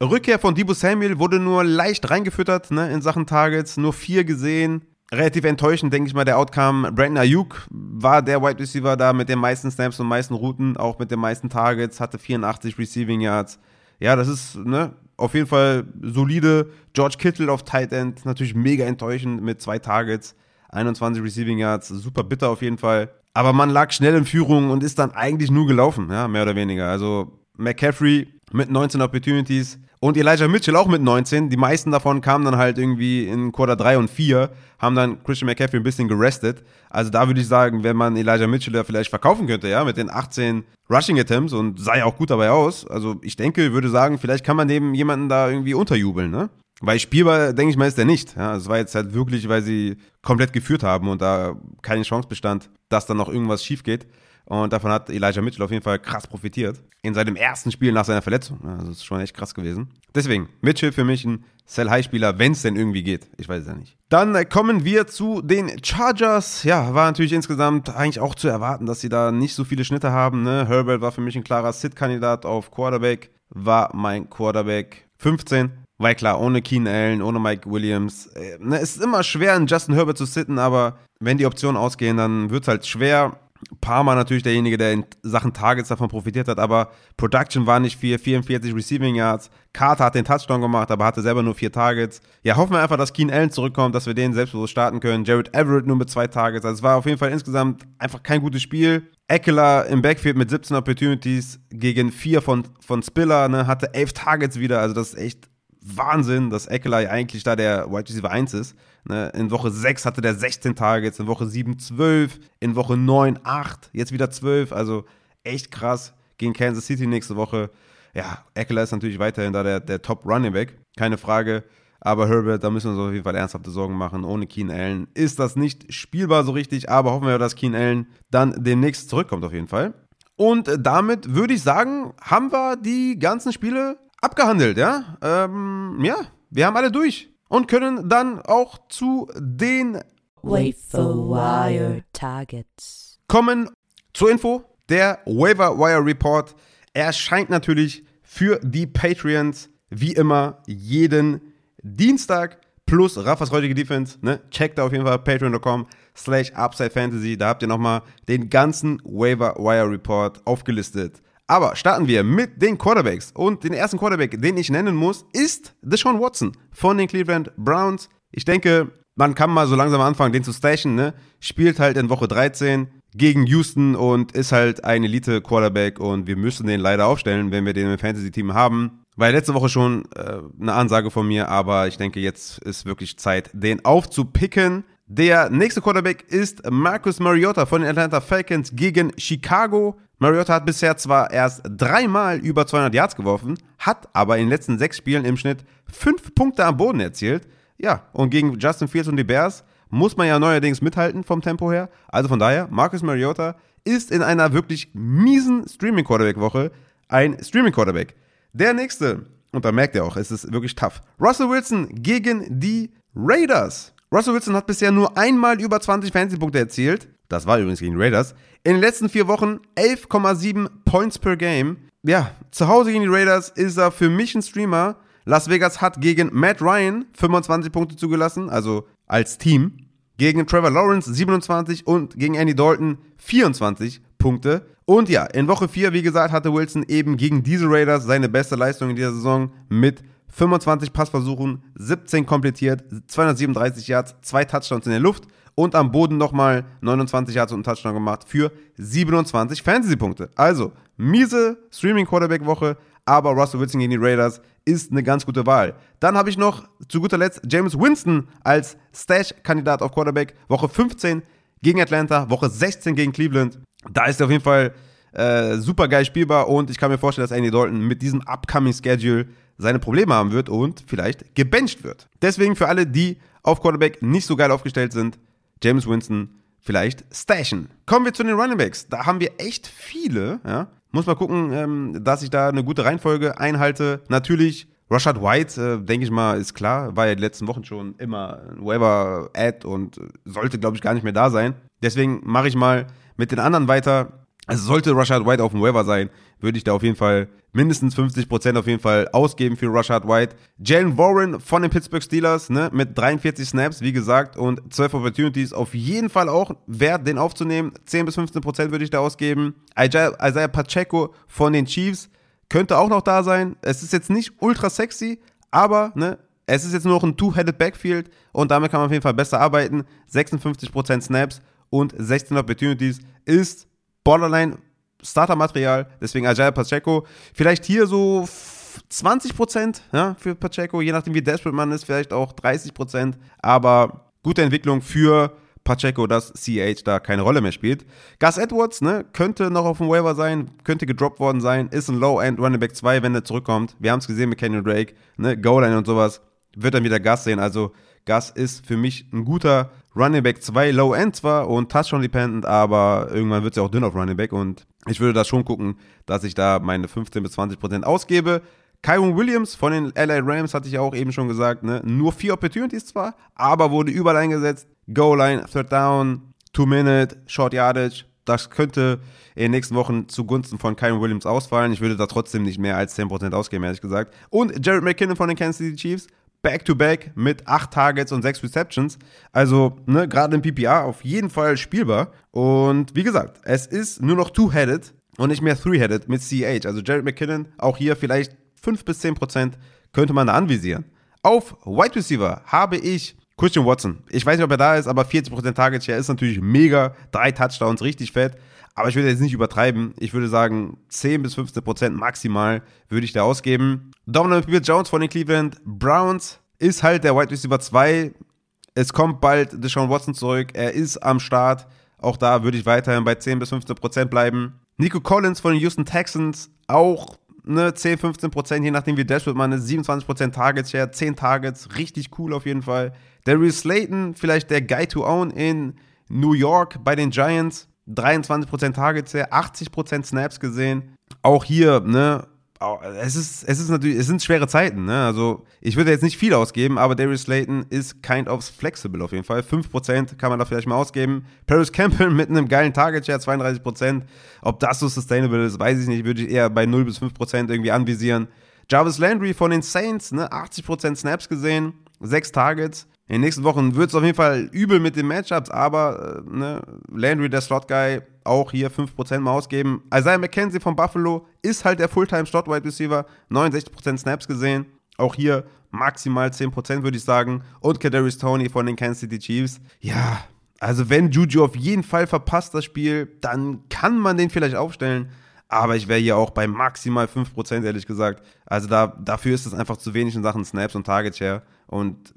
Rückkehr von Debo Samuel wurde nur leicht reingefüttert ne, in Sachen Targets. Nur vier gesehen. Relativ enttäuschend, denke ich mal, der Outcome. Brandon Ayuk war der Wide Receiver da mit den meisten Snaps und meisten Routen, auch mit den meisten Targets, hatte 84 Receiving Yards. Ja, das ist ne, auf jeden Fall solide. George Kittle auf Tight End, natürlich mega enttäuschend mit zwei Targets. 21 Receiving Yards, super bitter auf jeden Fall. Aber man lag schnell in Führung und ist dann eigentlich nur gelaufen, ja, mehr oder weniger. Also McCaffrey mit 19 Opportunities und Elijah Mitchell auch mit 19. Die meisten davon kamen dann halt irgendwie in Quarter 3 und 4, haben dann Christian McCaffrey ein bisschen gerestet. Also da würde ich sagen, wenn man Elijah Mitchell ja vielleicht verkaufen könnte, ja, mit den 18 Rushing Attempts und sah ja auch gut dabei aus. Also ich denke, würde sagen, vielleicht kann man neben jemanden da irgendwie unterjubeln, ne? Weil spielbar, denke ich mal, ist der nicht. Ja, es war jetzt halt wirklich, weil sie komplett geführt haben und da keine Chance bestand, dass dann noch irgendwas schief geht. Und davon hat Elijah Mitchell auf jeden Fall krass profitiert. In seinem ersten Spiel nach seiner Verletzung. Also das ist schon echt krass gewesen. Deswegen, Mitchell für mich ein Sell-High-Spieler, wenn es denn irgendwie geht. Ich weiß es ja nicht. Dann kommen wir zu den Chargers. Ja, war natürlich insgesamt eigentlich auch zu erwarten, dass sie da nicht so viele Schnitte haben. Ne? Herbert war für mich ein klarer Sit-Kandidat auf Quarterback. War mein Quarterback 15. Weil klar, ohne Keen Allen, ohne Mike Williams, äh, ne, es ist immer schwer, einen Justin Herbert zu sitten, aber wenn die Optionen ausgehen, dann wird es halt schwer. Parma natürlich derjenige, der in Sachen Targets davon profitiert hat, aber Production war nicht viel, 44 Receiving Yards. Carter hat den Touchdown gemacht, aber hatte selber nur vier Targets. Ja, hoffen wir einfach, dass Keen Allen zurückkommt, dass wir den selbstbewusst starten können. Jared Everett nur mit zwei Targets. Also es war auf jeden Fall insgesamt einfach kein gutes Spiel. Eckler im Backfield mit 17 Opportunities gegen vier von, von Spiller, ne, hatte elf Targets wieder. Also das ist echt Wahnsinn, dass Eckler eigentlich da der Wide Receiver 1 ist. Ne? In Woche 6 hatte der 16 Targets, in Woche 7 12, in Woche 9 8, jetzt wieder 12. Also echt krass gegen Kansas City nächste Woche. Ja, Eckler ist natürlich weiterhin da der, der Top Running Back, keine Frage. Aber Herbert, da müssen wir uns auf jeden Fall ernsthafte Sorgen machen. Ohne Keen Allen ist das nicht spielbar so richtig, aber hoffen wir, dass Keen Allen dann demnächst zurückkommt auf jeden Fall. Und damit würde ich sagen, haben wir die ganzen Spiele abgehandelt, ja. Ähm, ja, wir haben alle durch und können dann auch zu den Wafer Wire Targets kommen. Zur Info, der Waiver Wire Report erscheint natürlich für die Patreons wie immer jeden Dienstag plus Raffas heutige Defense, ne? Checkt da auf jeden Fall patreon.com slash upside fantasy. Da habt ihr nochmal den ganzen Waiver Wire Report aufgelistet. Aber starten wir mit den Quarterbacks. Und den ersten Quarterback, den ich nennen muss, ist Deshaun Watson von den Cleveland Browns. Ich denke, man kann mal so langsam anfangen, den zu stashen. Ne? Spielt halt in Woche 13 gegen Houston und ist halt ein Elite-Quarterback und wir müssen den leider aufstellen, wenn wir den im Fantasy-Team haben. Ja letzte Woche schon äh, eine Ansage von mir, aber ich denke, jetzt ist wirklich Zeit, den aufzupicken. Der nächste Quarterback ist Marcus Mariota von den Atlanta Falcons gegen Chicago. Mariota hat bisher zwar erst dreimal über 200 Yards geworfen, hat aber in den letzten sechs Spielen im Schnitt fünf Punkte am Boden erzielt. Ja, und gegen Justin Fields und die Bears muss man ja neuerdings mithalten vom Tempo her. Also von daher, Marcus Mariota ist in einer wirklich miesen Streaming-Quarterback-Woche ein Streaming-Quarterback. Der nächste, und da merkt ihr auch, es ist wirklich tough. Russell Wilson gegen die Raiders. Russell Wilson hat bisher nur einmal über 20 Fantasy-Punkte erzielt. Das war übrigens gegen die Raiders. In den letzten vier Wochen 11,7 Points per Game. Ja, zu Hause gegen die Raiders ist er für mich ein Streamer. Las Vegas hat gegen Matt Ryan 25 Punkte zugelassen, also als Team. Gegen Trevor Lawrence 27 und gegen Andy Dalton 24 Punkte. Und ja, in Woche 4, wie gesagt, hatte Wilson eben gegen diese Raiders seine beste Leistung in dieser Saison mit 25 Passversuchen, 17 komplettiert, 237 Yards, zwei Touchdowns in der Luft und am Boden nochmal 29 Yards und einen Touchdown gemacht für 27 Fantasy-Punkte. Also, miese Streaming-Quarterback-Woche, aber Russell Wilson gegen die Raiders ist eine ganz gute Wahl. Dann habe ich noch zu guter Letzt James Winston als Stash-Kandidat auf Quarterback. Woche 15 gegen Atlanta, Woche 16 gegen Cleveland. Da ist er auf jeden Fall äh, super geil spielbar und ich kann mir vorstellen, dass Andy Dalton mit diesem upcoming Schedule seine Probleme haben wird und vielleicht gebencht wird. Deswegen für alle, die auf Quarterback nicht so geil aufgestellt sind, James Winston vielleicht stashen. Kommen wir zu den Running Backs. Da haben wir echt viele. Ja? Muss mal gucken, ähm, dass ich da eine gute Reihenfolge einhalte. Natürlich Rashad White, äh, denke ich mal, ist klar, war ja die letzten Wochen schon immer ein Waiver-Ad und sollte, glaube ich, gar nicht mehr da sein. Deswegen mache ich mal mit den anderen weiter. Also sollte Rashad White auf dem Waiver sein, würde ich da auf jeden Fall mindestens 50% auf jeden Fall ausgeben für Rashad White. Jalen Warren von den Pittsburgh Steelers, ne, mit 43 Snaps, wie gesagt, und 12 Opportunities auf jeden Fall auch wert, den aufzunehmen. 10 bis 15% würde ich da ausgeben. Isaiah Pacheco von den Chiefs könnte auch noch da sein. Es ist jetzt nicht ultra sexy, aber, ne, es ist jetzt nur noch ein Two-Headed Backfield und damit kann man auf jeden Fall besser arbeiten. 56% Snaps und 16 Opportunities ist Borderline Startermaterial, deswegen Ajay Pacheco. Vielleicht hier so 20% ja, für Pacheco, je nachdem wie desperate man ist, vielleicht auch 30%, aber gute Entwicklung für Pacheco, dass CH da keine Rolle mehr spielt. Gus Edwards, ne, könnte noch auf dem Waiver sein, könnte gedroppt worden sein, ist ein Low-End Running Back 2, wenn er zurückkommt. Wir haben es gesehen mit Kenyon Drake, ne, Goal-Line und sowas. Wird dann wieder Gus sehen, also Gus ist für mich ein guter Running Back 2, Low End zwar und Touchdown Dependent, aber irgendwann wird es ja auch dünn auf Running Back und ich würde da schon gucken, dass ich da meine 15 bis 20 Prozent ausgebe. Kyron Williams von den LA Rams hatte ich ja auch eben schon gesagt, ne? nur vier Opportunities zwar, aber wurde überall eingesetzt. Goal Line, Third Down, Two Minute, Short Yardage. Das könnte in den nächsten Wochen zugunsten von Kyron Williams ausfallen. Ich würde da trotzdem nicht mehr als 10% ausgeben, ehrlich gesagt. Und Jared McKinnon von den Kansas City Chiefs Back-to-Back mit 8 Targets und 6 Receptions. Also, ne, gerade im PPA auf jeden Fall spielbar. Und wie gesagt, es ist nur noch Two-Headed und nicht mehr Three-Headed mit CH. Also Jared McKinnon, auch hier vielleicht 5 bis 10 Prozent könnte man da anvisieren. Auf Wide Receiver habe ich Christian Watson. Ich weiß nicht, ob er da ist, aber 40% Target Share ist natürlich mega. Drei Touchdowns, richtig fett. Aber ich würde jetzt nicht übertreiben. Ich würde sagen, 10 bis 15% maximal würde ich da ausgeben. Dominic Peoples Jones von den Cleveland Browns ist halt der Wide Receiver 2. Es kommt bald Deshaun Watson zurück. Er ist am Start. Auch da würde ich weiterhin bei 10 bis 15% bleiben. Nico Collins von den Houston Texans auch ne, 10, 15%, je nachdem wie desperate man ist. 27% Target Share, 10 Targets, richtig cool auf jeden Fall. Darius Slayton, vielleicht der Guy to own in New York bei den Giants. 23% Targets her, 80% Snaps gesehen. Auch hier, ne, es ist, es ist natürlich, es sind schwere Zeiten, ne? Also ich würde jetzt nicht viel ausgeben, aber Darius Slayton ist kind of flexible auf jeden Fall. 5% kann man da vielleicht mal ausgeben. Paris Campbell mit einem geilen Target Share, 32%. Ob das so sustainable ist, weiß ich nicht. Würde ich eher bei 0 bis 5% irgendwie anvisieren. Jarvis Landry von den Saints, ne? 80% Snaps gesehen. sechs Targets. In den nächsten Wochen wird es auf jeden Fall übel mit den Matchups, aber äh, ne, Landry, der Slot-Guy, auch hier 5% mal ausgeben. Isaiah McKenzie von Buffalo ist halt der Fulltime-Slot-Wide Receiver, 69% Snaps gesehen. Auch hier maximal 10% würde ich sagen. Und Kadarius Tony von den Kansas City Chiefs. Ja, also wenn Juju auf jeden Fall verpasst das Spiel, dann kann man den vielleicht aufstellen. Aber ich wäre hier auch bei maximal 5%, ehrlich gesagt. Also da, dafür ist es einfach zu wenig in Sachen Snaps und Target Share. Und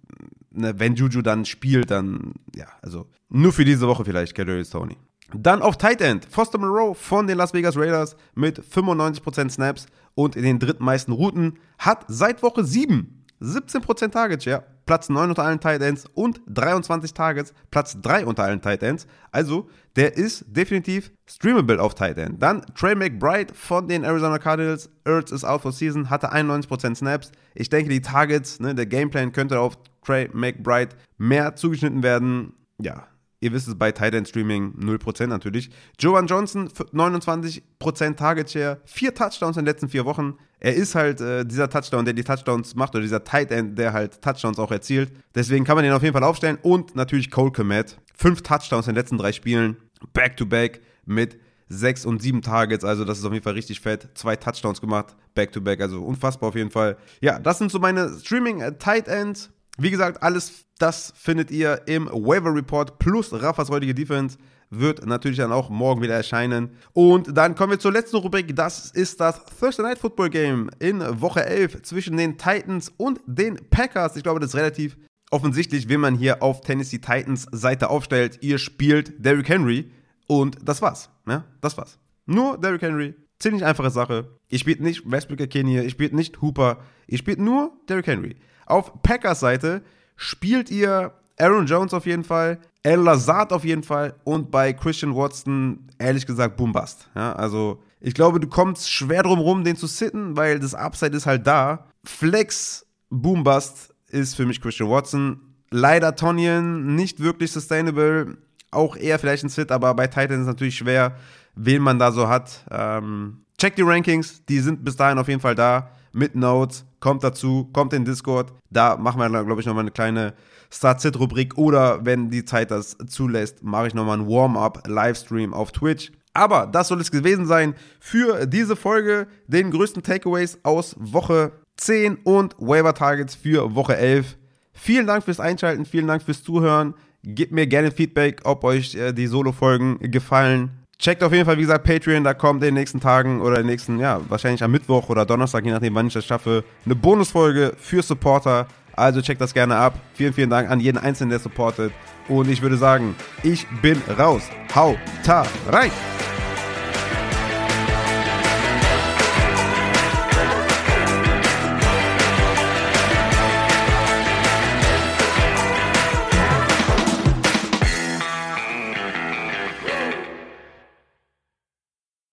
ne, wenn Juju dann spielt, dann, ja, also nur für diese Woche vielleicht, Kadarius Tony. Dann auf Tight End, Foster Moreau von den Las Vegas Raiders mit 95% Snaps und in den drittmeisten Routen, hat seit Woche 7 17% Targets, ja, Platz 9 unter allen Tight Ends und 23 Targets, Platz 3 unter allen Tight Ends. Also, der ist definitiv streamable auf Tight End. Dann Trey McBride von den Arizona Cardinals. Ertz ist out for season, hatte 91% Snaps. Ich denke, die Targets, ne, der Gameplan könnte auf Trey McBride mehr zugeschnitten werden. Ja, Ihr wisst es bei Titan Streaming 0% natürlich. Jovan Johnson 29% Target Share, vier Touchdowns in den letzten vier Wochen. Er ist halt äh, dieser Touchdown, der die Touchdowns macht, oder dieser Tight End, der halt Touchdowns auch erzielt. Deswegen kann man ihn auf jeden Fall aufstellen. Und natürlich Cole Komet. Fünf Touchdowns in den letzten drei Spielen. Back-to-back mit sechs und sieben Targets, also das ist auf jeden Fall richtig fett. Zwei Touchdowns gemacht, back-to-back, also unfassbar auf jeden Fall. Ja, das sind so meine Streaming-Tight äh, Ends. Wie gesagt, alles das findet ihr im Waiver Report plus Raffas heutige Defense wird natürlich dann auch morgen wieder erscheinen. Und dann kommen wir zur letzten Rubrik. Das ist das Thursday Night Football Game in Woche 11 zwischen den Titans und den Packers. Ich glaube, das ist relativ offensichtlich, wenn man hier auf Tennessee Titans Seite aufstellt. Ihr spielt Derrick Henry und das war's. Ja, das war's. Nur Derrick Henry. Ziemlich einfache Sache. Ihr spielt nicht Westbrook Kenny, ihr spielt nicht Hooper, ihr spielt nur Derrick Henry. Auf Packers Seite spielt ihr Aaron Jones auf jeden Fall, El Lazard auf jeden Fall und bei Christian Watson ehrlich gesagt Boombast. Ja, also ich glaube, du kommst schwer drum rum, den zu sitten, weil das Upside ist halt da. Flex Boombast ist für mich Christian Watson. Leider Tonyan nicht wirklich sustainable. Auch eher vielleicht ein Sit, aber bei Titans ist es natürlich schwer, wen man da so hat. Ähm, check die Rankings, die sind bis dahin auf jeden Fall da mit Notes. Kommt dazu, kommt in Discord. Da machen wir, glaube ich, nochmal eine kleine Start-Sit-Rubrik. Oder wenn die Zeit das zulässt, mache ich nochmal einen Warm-up-Livestream auf Twitch. Aber das soll es gewesen sein für diese Folge. Den größten Takeaways aus Woche 10 und Waiver Targets für Woche 11. Vielen Dank fürs Einschalten, vielen Dank fürs Zuhören. Gebt mir gerne Feedback, ob euch äh, die Solo-Folgen gefallen. Checkt auf jeden Fall, wie gesagt, Patreon, da kommt in den nächsten Tagen oder in den nächsten, ja, wahrscheinlich am Mittwoch oder Donnerstag, je nachdem, wann ich das schaffe, eine Bonusfolge für Supporter. Also checkt das gerne ab. Vielen, vielen Dank an jeden Einzelnen, der supportet. Und ich würde sagen, ich bin raus. Hau ta rein!